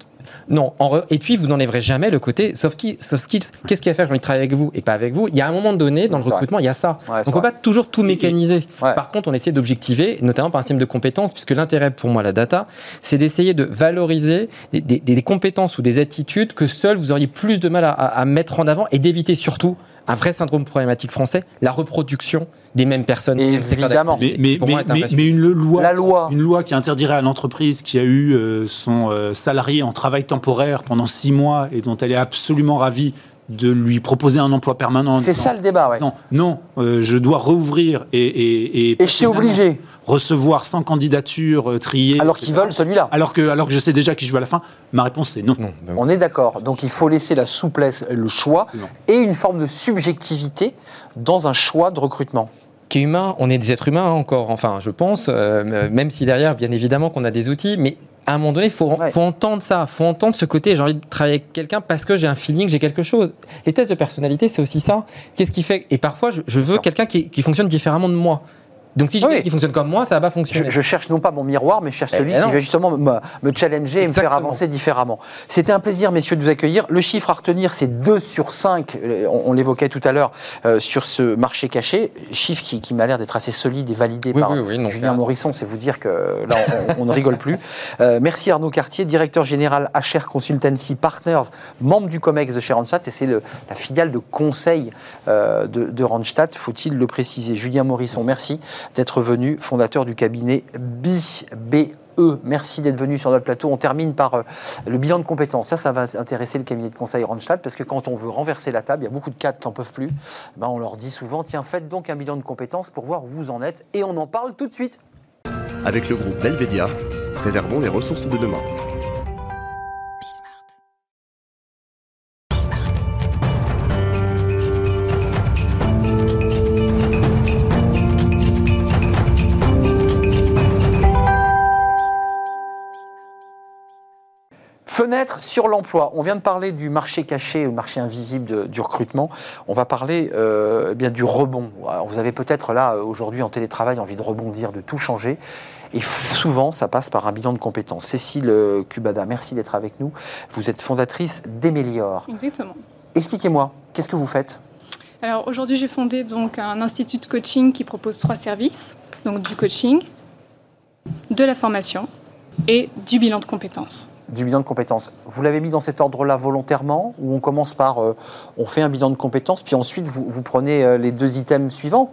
non. En Et puis, vous n'enlèverez jamais le côté soft skills. Soft skills. Qu'est-ce qui va faire? J'ai envie de travailler avec vous et pas avec vous Il y a un moment donné, dans le recrutement, il y a ça.
Ouais, c'est
Donc, on ne peut pas toujours tout mécaniser.
Ouais.
Par contre, on essaie d'objectiver, notamment par un système de compétences, puisque l'intérêt pour moi, la data, c'est d'essayer de valoriser des, des- des compétences ou des attitudes que seuls vous auriez plus de mal à, à- à mettre en avant et d'éviter surtout un vrai syndrome problématique français, la reproduction des mêmes personnes.
Évidemment.
Mais,
d'activité,
mais,
qui, pour
mais,
moi, est
mais-
impressionnant.
mais une loi,
La loi.
une loi qui interdirait à l'entreprise qui a eu euh, son euh, salarié en travail temporaire pendant six mois et dont elle est absolument ravie de lui proposer un emploi permanent. en
C'est ça le débat, ouais.
disant, non, euh, je dois rouvrir et, et,
Et je suis obligé,
recevoir 100 candidatures euh, triées.
alors qu'ils veulent celui-là.
Alors que, alors que je sais déjà qui je veux à la fin, ma réponse c'est non.
Non, ben,
On est d'accord. Donc il faut laisser la souplesse, le choix et une forme de subjectivité dans un choix de recrutement.
qui est humain, on est des êtres humains hein, encore, enfin je pense, euh, même si derrière, bien évidemment qu'on a des outils, mais à un moment donné, il faut,
Ouais.
faut entendre ça, il faut entendre ce côté, j'ai envie de travailler avec quelqu'un parce que j'ai un feeling, j'ai quelque chose. Les tests de personnalité, c'est aussi ça. Qu'est-ce qui fait Et parfois, je, je veux quelqu'un qui, qui fonctionne différemment de moi. Donc si j'ai
Oui.
qui fonctionne comme moi, ça va pas fonctionner.
je cherche non pas mon miroir, mais je cherche
Eh
celui
ben
qui va justement me, me challenger et me faire avancer différemment. C'était un plaisir, messieurs, de vous accueillir. Le chiffre à retenir, c'est 2 sur 5, euh, on, on l'évoquait tout à l'heure, euh, sur ce marché caché. Chiffre qui, qui m'a l'air d'être assez solide et validé
Oui,
par
oui,
Julien Morisson. C'est vous dire que là, on, on ne rigole plus. Euh, merci Arnaud Cartier, directeur général HR Consultancy Partners, membre du COMEX de chez Randstad, et c'est la filiale de conseil euh, de, de Randstad, faut-il le préciser. Julien Morisson, merci d'être venu, fondateur du cabinet BBE. Merci d'être venu sur notre plateau. On termine par euh, le bilan de compétences. Ça, ça va intéresser le cabinet de conseil Randstad parce que quand on veut renverser la table, il y a beaucoup de cadres qui n'en peuvent plus. Ben, on leur dit souvent tiens, faites donc un bilan de compétences pour voir où vous en êtes. Et on en parle tout de suite.
Avec le groupe Belvedia, préservons les ressources de demain.
Fenêtre sur l'emploi. On vient de parler du marché caché, ou marché invisible de- du recrutement. On va parler euh, eh bien du rebond. Alors, vous avez peut-être là euh, aujourd'hui en télétravail envie de rebondir, de tout changer. Et souvent, ça passe par un bilan de compétences. Cécile euh, Cubada, merci d'être avec nous. Vous êtes fondatrice d'Emelior.
Exactement.
Expliquez-moi, qu'est-ce que vous faites?
Alors aujourd'hui, j'ai fondé donc un institut de coaching qui propose trois services, donc du coaching, de la formation et du bilan de compétences.
Du bilan de compétences. Vous l'avez mis dans cet ordre-là volontairement ou on commence par euh, on fait un bilan de compétences puis ensuite vous, vous prenez euh, les deux items suivants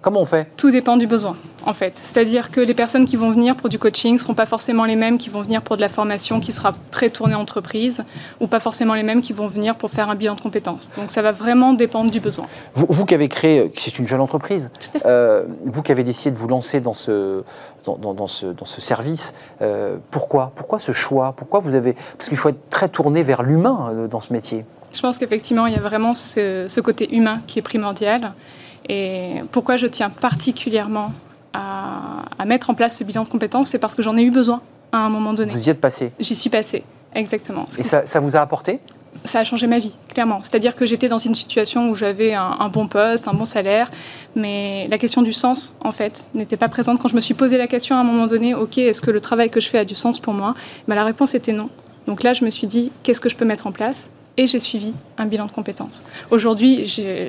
Comment on fait?
Tout dépend du besoin, en fait. C'est-à-dire que les personnes qui vont venir pour du coaching ne seront pas forcément les mêmes qui vont venir pour de la formation qui sera très tournée entreprise, ou pas forcément les mêmes qui vont venir pour faire un bilan de compétences. Donc ça va vraiment dépendre du besoin.
vous, vous qui avez créé, euh, c'est une jeune entreprise,
Tout à fait.
euh, vous qui avez décidé de vous lancer dans ce, dans, dans- dans ce, dans ce service, euh, pourquoi Pourquoi ce choix Pourquoi vous avez Parce qu'il faut être très tourné vers l'humain euh, dans ce métier.
Je pense qu'effectivement, il y a vraiment ce, ce côté humain qui est primordial. Et pourquoi je tiens particulièrement à, à mettre en place ce bilan de compétences, c'est parce que j'en ai eu besoin à un moment donné.
Vous y êtes passé.
J'y suis passée, exactement.
Et ça vous a apporté?
Ça a changé ma vie, clairement. C'est-à-dire que j'étais dans une situation où j'avais un, un bon poste, un bon salaire, mais la question du sens, en fait, n'était pas présente. Quand je me suis posé la question à un moment donné, OK, est-ce que le travail que je fais a du sens pour moi? Ben, La réponse était non. Donc là, je me suis dit, qu'est-ce que je peux mettre en place? Et j'ai suivi un bilan de compétences. Aujourd'hui,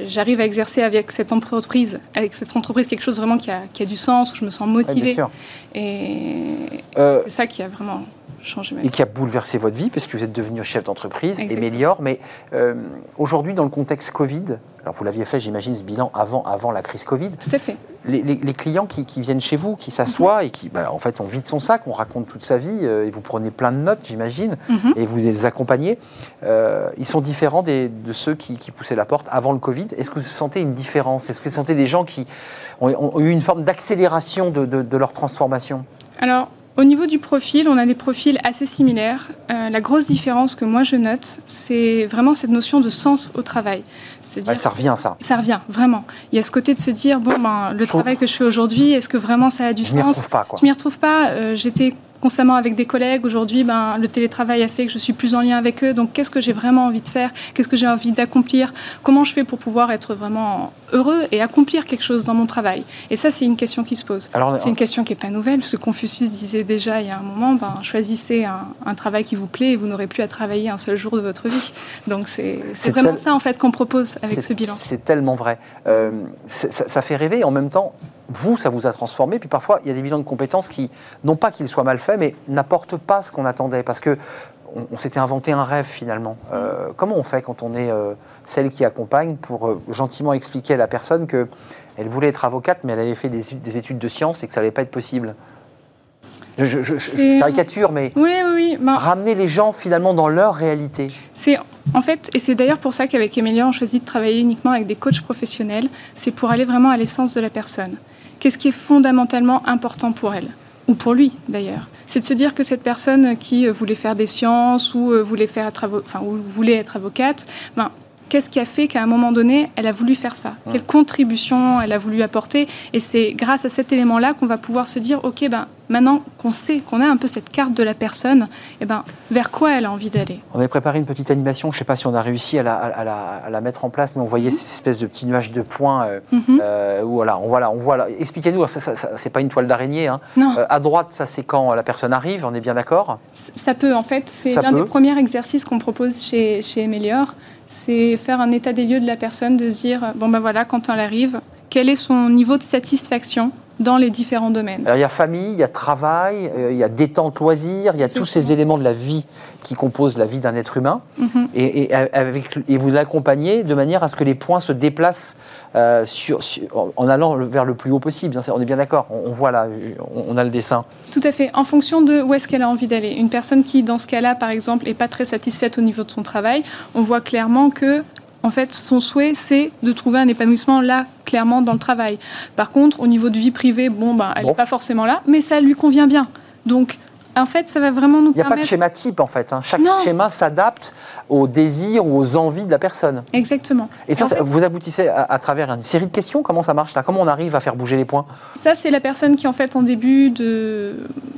j'arrive à exercer avec cette entreprise, avec cette entreprise quelque chose vraiment qui a, qui a du sens, où je me sens motivée. et
Euh,
c'est ça qui a vraiment ma
et qui a bouleversé votre vie, parce que vous êtes devenu chef d'entreprise, et. Mélior. Mais euh, aujourd'hui, dans le contexte Covid, alors vous l'aviez fait, j'imagine, ce bilan avant, avant la crise Covid,
Tout à fait.
les, les- les clients qui, qui viennent chez vous, qui s'assoient et qui, bah, en fait, on vide son sac, on raconte toute sa vie, euh, et vous prenez plein de notes, j'imagine,
Mhm.
et vous les accompagnez. Euh, ils sont différents des- de ceux qui, qui poussaient la porte avant le Covid. Est-ce que vous sentez une différence? Est-ce que vous sentez des gens qui ont, ont eu une forme d'accélération de, de- de leur transformation?
Alors, au niveau du profil, on a des profils assez similaires. Euh, la grosse différence que moi je note, c'est vraiment cette notion de sens au travail. C'est-à-dire,
Ouais, Ça revient, ça.
ça revient vraiment. Il y a ce côté de se dire bon, ben, le travail que je fais aujourd'hui, est-ce que vraiment ça a du
Je m'y
sens?
retrouve pas, quoi.
Je m'y retrouve pas. Euh, J'étais constamment avec des collègues. Aujourd'hui, ben, le télétravail a fait que je suis plus en lien avec eux. Donc, qu'est-ce que j'ai vraiment envie de faire? Qu'est-ce que j'ai envie d'accomplir? Comment je fais pour pouvoir être vraiment heureux et accomplir quelque chose dans mon travail Et ça, c'est une question qui se pose. C'est une question qui n'est pas nouvelle, parce que Confucius disait déjà il y a un moment, ben, choisissez un, un travail qui vous plaît et vous n'aurez plus à travailler un seul jour de votre vie. Donc c'est vraiment
tel-
ça en fait qu'on propose avec ce bilan.
C'est tellement vrai. Euh, ça, ça fait rêver et en même temps, vous, ça vous a transformé. Puis parfois, il y a des bilans de compétences qui, non pas qu'ils soient mal faits, mais n'apportent pas ce qu'on attendait. Parce que on, on s'était inventé un rêve finalement. Euh, comment on fait quand on est euh, celle qui accompagne pour euh, gentiment expliquer à la personne que elle voulait être avocate, mais elle avait fait des, études- des études de sciences et que ça n'allait pas être possible? Je, je- je- je
C'est-
caricature, mais
Oui, oui, oui. ben,
ramener les gens finalement dans leur réalité.
C'est en fait, et c'est d'ailleurs pour ça qu'avec Emilia, on choisit de travailler uniquement avec des coachs professionnels. C'est pour aller vraiment à l'essence de la personne. Qu'est-ce qui est fondamentalement important pour elle ou pour lui d'ailleurs? C'est de se dire que cette personne qui euh, voulait faire des sciences ou euh, voulait faire être voulait être avocate, ben Qu'est-ce qui a fait qu'à un moment donné, elle a voulu faire ça? Quelle contribution elle a voulu apporter? Et c'est grâce à cet élément-là qu'on va pouvoir se dire, OK, ben, maintenant qu'on sait, qu'on a un peu cette carte de la personne, eh ben, vers quoi elle a envie d'aller?
On avait préparé une petite animation, je ne sais pas si on a réussi à la, à la- à la mettre en place, mais on voyait cette espèce de petit nuage de points. euh,
Mhm.
euh, où, voilà, on voit là, on voit là. Expliquez-nous, ça- c'est pas une toile d'araignée. hein.
Non.
Euh, à droite, ça c'est quand la personne arrive, on est bien d'accord?
Ça peut, en fait, c'est l'un des premiers exercices qu'on propose chez, chez Emelior, c'est faire un état des lieux de la personne, de se dire, bon ben voilà, quand elle arrive, quel est son niveau de satisfaction dans les différents domaines.
Alors il y a famille, il y a travail, euh, il y a détente, loisirs, il y a tous ces éléments de la vie qui composent la vie d'un être humain.
Mhm.
Et, et avec, et vous l'accompagnez de manière à ce que les points se déplacent euh, sur, sur- en allant vers le plus haut possible. hein, On est bien d'accord, on, on voit là, on, on a le dessin.
Tout à fait, en fonction de où est-ce qu'elle a envie d'aller. Une personne qui, dans ce cas-là, par exemple, n'est pas très satisfaite au niveau de son travail, on voit clairement que, en fait, son souhait, c'est de trouver un épanouissement là, clairement, dans le travail. Par contre, au niveau de vie privée, bon, ben, elle n'est
Bon.
pas forcément là, mais ça lui convient bien. Donc, en fait, ça va vraiment nous
Il n'y a pas de
permettre...
schéma type en fait. hein. Chaque
Non.
schéma s'adapte aux désirs ou aux envies de la personne.
Exactement.
Et ça,
en
ça-
fait,
vous aboutissez à, à travers une série de questions. Comment ça marche là? Comment on arrive à faire bouger les points?
Ça, c'est la personne qui, en fait, en début de,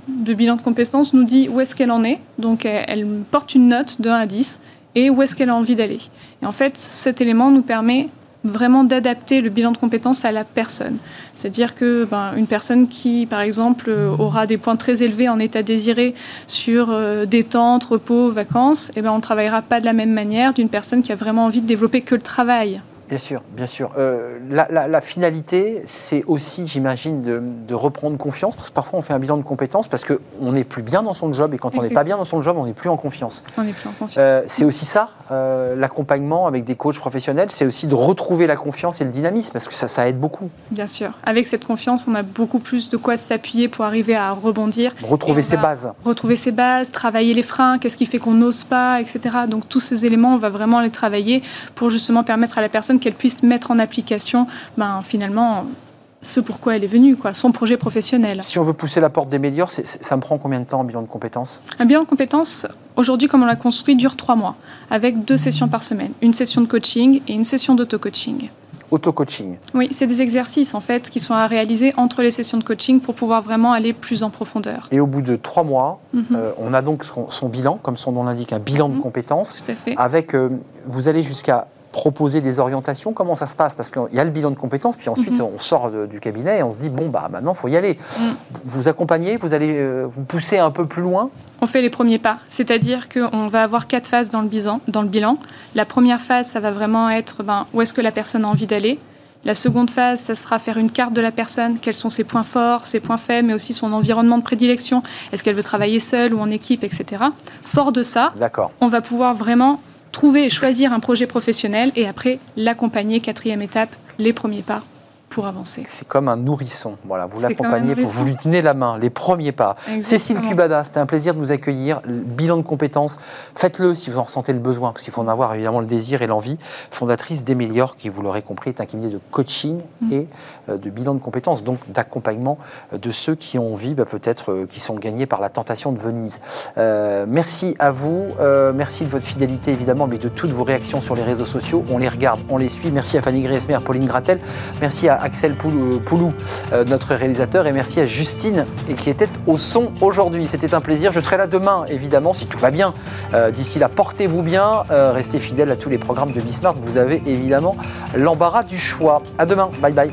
de bilan de compétences, nous dit où est-ce qu'elle en est. Donc, elle, elle porte une note de 1 à 10 et où est-ce qu'elle a envie d'aller. Et en fait, cet élément nous permet vraiment d'adapter le bilan de compétences à la personne. C'est-à-dire que ben, une personne qui, par exemple, euh, aura des points très élevés en état désiré sur euh, détente, repos, vacances, eh ben, on ne travaillera pas de la même manière d'une personne qui a vraiment envie de développer que le travail.
Bien sûr, bien sûr. Euh, la, la- la finalité, c'est aussi, j'imagine, de, de reprendre confiance, parce que parfois on fait un bilan de compétences parce qu'on n'est plus bien dans son job, et quand on n'est pas bien dans son job, on n'est plus en confiance.
On n'est plus en confiance.
Euh, c'est aussi ça, euh, l'accompagnement avec des coachs professionnels, c'est aussi de retrouver la confiance et le dynamisme, parce que ça, ça aide beaucoup.
Bien sûr. Avec cette confiance, on a beaucoup plus de quoi s'appuyer pour arriver à rebondir.
Retrouver ses bases.
Retrouver ses bases, travailler les freins, qu'est-ce qui fait qu'on n'ose pas, etc. Donc tous ces éléments, on va vraiment les travailler pour justement permettre à la personne qu'elle puisse mettre en application, ben, finalement, ce pourquoi elle est venue, quoi, son projet professionnel.
Si on veut pousser la porte des c'est- ça me prend combien de temps en bilan de compétences?
Un bilan de compétences, aujourd'hui, comme on l'a construit, dure trois mois, avec deux sessions par semaine. Une session de coaching et une session d'auto-coaching.
Auto-coaching.
Oui, c'est des exercices, en fait, qui sont à réaliser entre les sessions de coaching pour pouvoir vraiment aller plus en profondeur.
Et au bout de trois mois,
Mhm.
euh, on a donc son, son bilan, comme son nom l'indique, un bilan de
Mhm.
compétences.
Tout à fait.
avec, euh, vous allez jusqu'à proposer des orientations. Comment ça se passe? Parce qu'il y a le bilan de compétences, puis ensuite
Mhm.
on sort de- du cabinet et on se dit bon bah maintenant faut y aller.
Mm.
Vous accompagnez, vous allez euh, vous pousser un peu plus loin?
On fait les premiers pas, c'est-à-dire qu'on va avoir quatre phases dans le, bilan, dans le bilan. La première phase, ça va vraiment être ben, où est-ce que la personne a envie d'aller? La seconde phase, ça sera faire une carte de la personne, quels sont ses points forts, ses points faibles, mais aussi son environnement de prédilection. Est-ce qu'elle veut travailler seule ou en équipe, etc. Fort de ça, on va pouvoir vraiment trouver et choisir un projet professionnel et après l'accompagner, quatrième étape, les premiers pas pour avancer.
C'est comme un nourrisson. Voilà, vous l'accompagnez vous lui tenez la main, les premiers pas. Cécile. Cubada, c'était un plaisir de vous accueillir. Bilan de compétences, faites-le si vous en ressentez le besoin, parce qu'il faut en avoir évidemment le désir et l'envie. Fondatrice d'Emelior, qui vous l'aurez compris, est un cabinet de coaching
Mm.
et euh, de bilan de compétences, donc d'accompagnement euh, de ceux qui ont envie, bah, peut-être, euh, qui sont gagnés par la tentation de Venise. Euh, merci à vous, euh, merci de votre fidélité évidemment, mais de toutes vos réactions sur les réseaux sociaux. On les regarde, on les suit. Merci à Fanny Griesmer, Pauline Gratel, merci à Axel Poulou, Poulou, euh, notre réalisateur, et merci à Justine, et qui était au son aujourd'hui. C'était un plaisir. Je serai là demain, évidemment, si tout va bien. Euh, D'ici là, portez-vous bien, euh, restez fidèles à tous les programmes de Bismarck. Vous avez évidemment l'embarras du choix. À demain. Bye bye.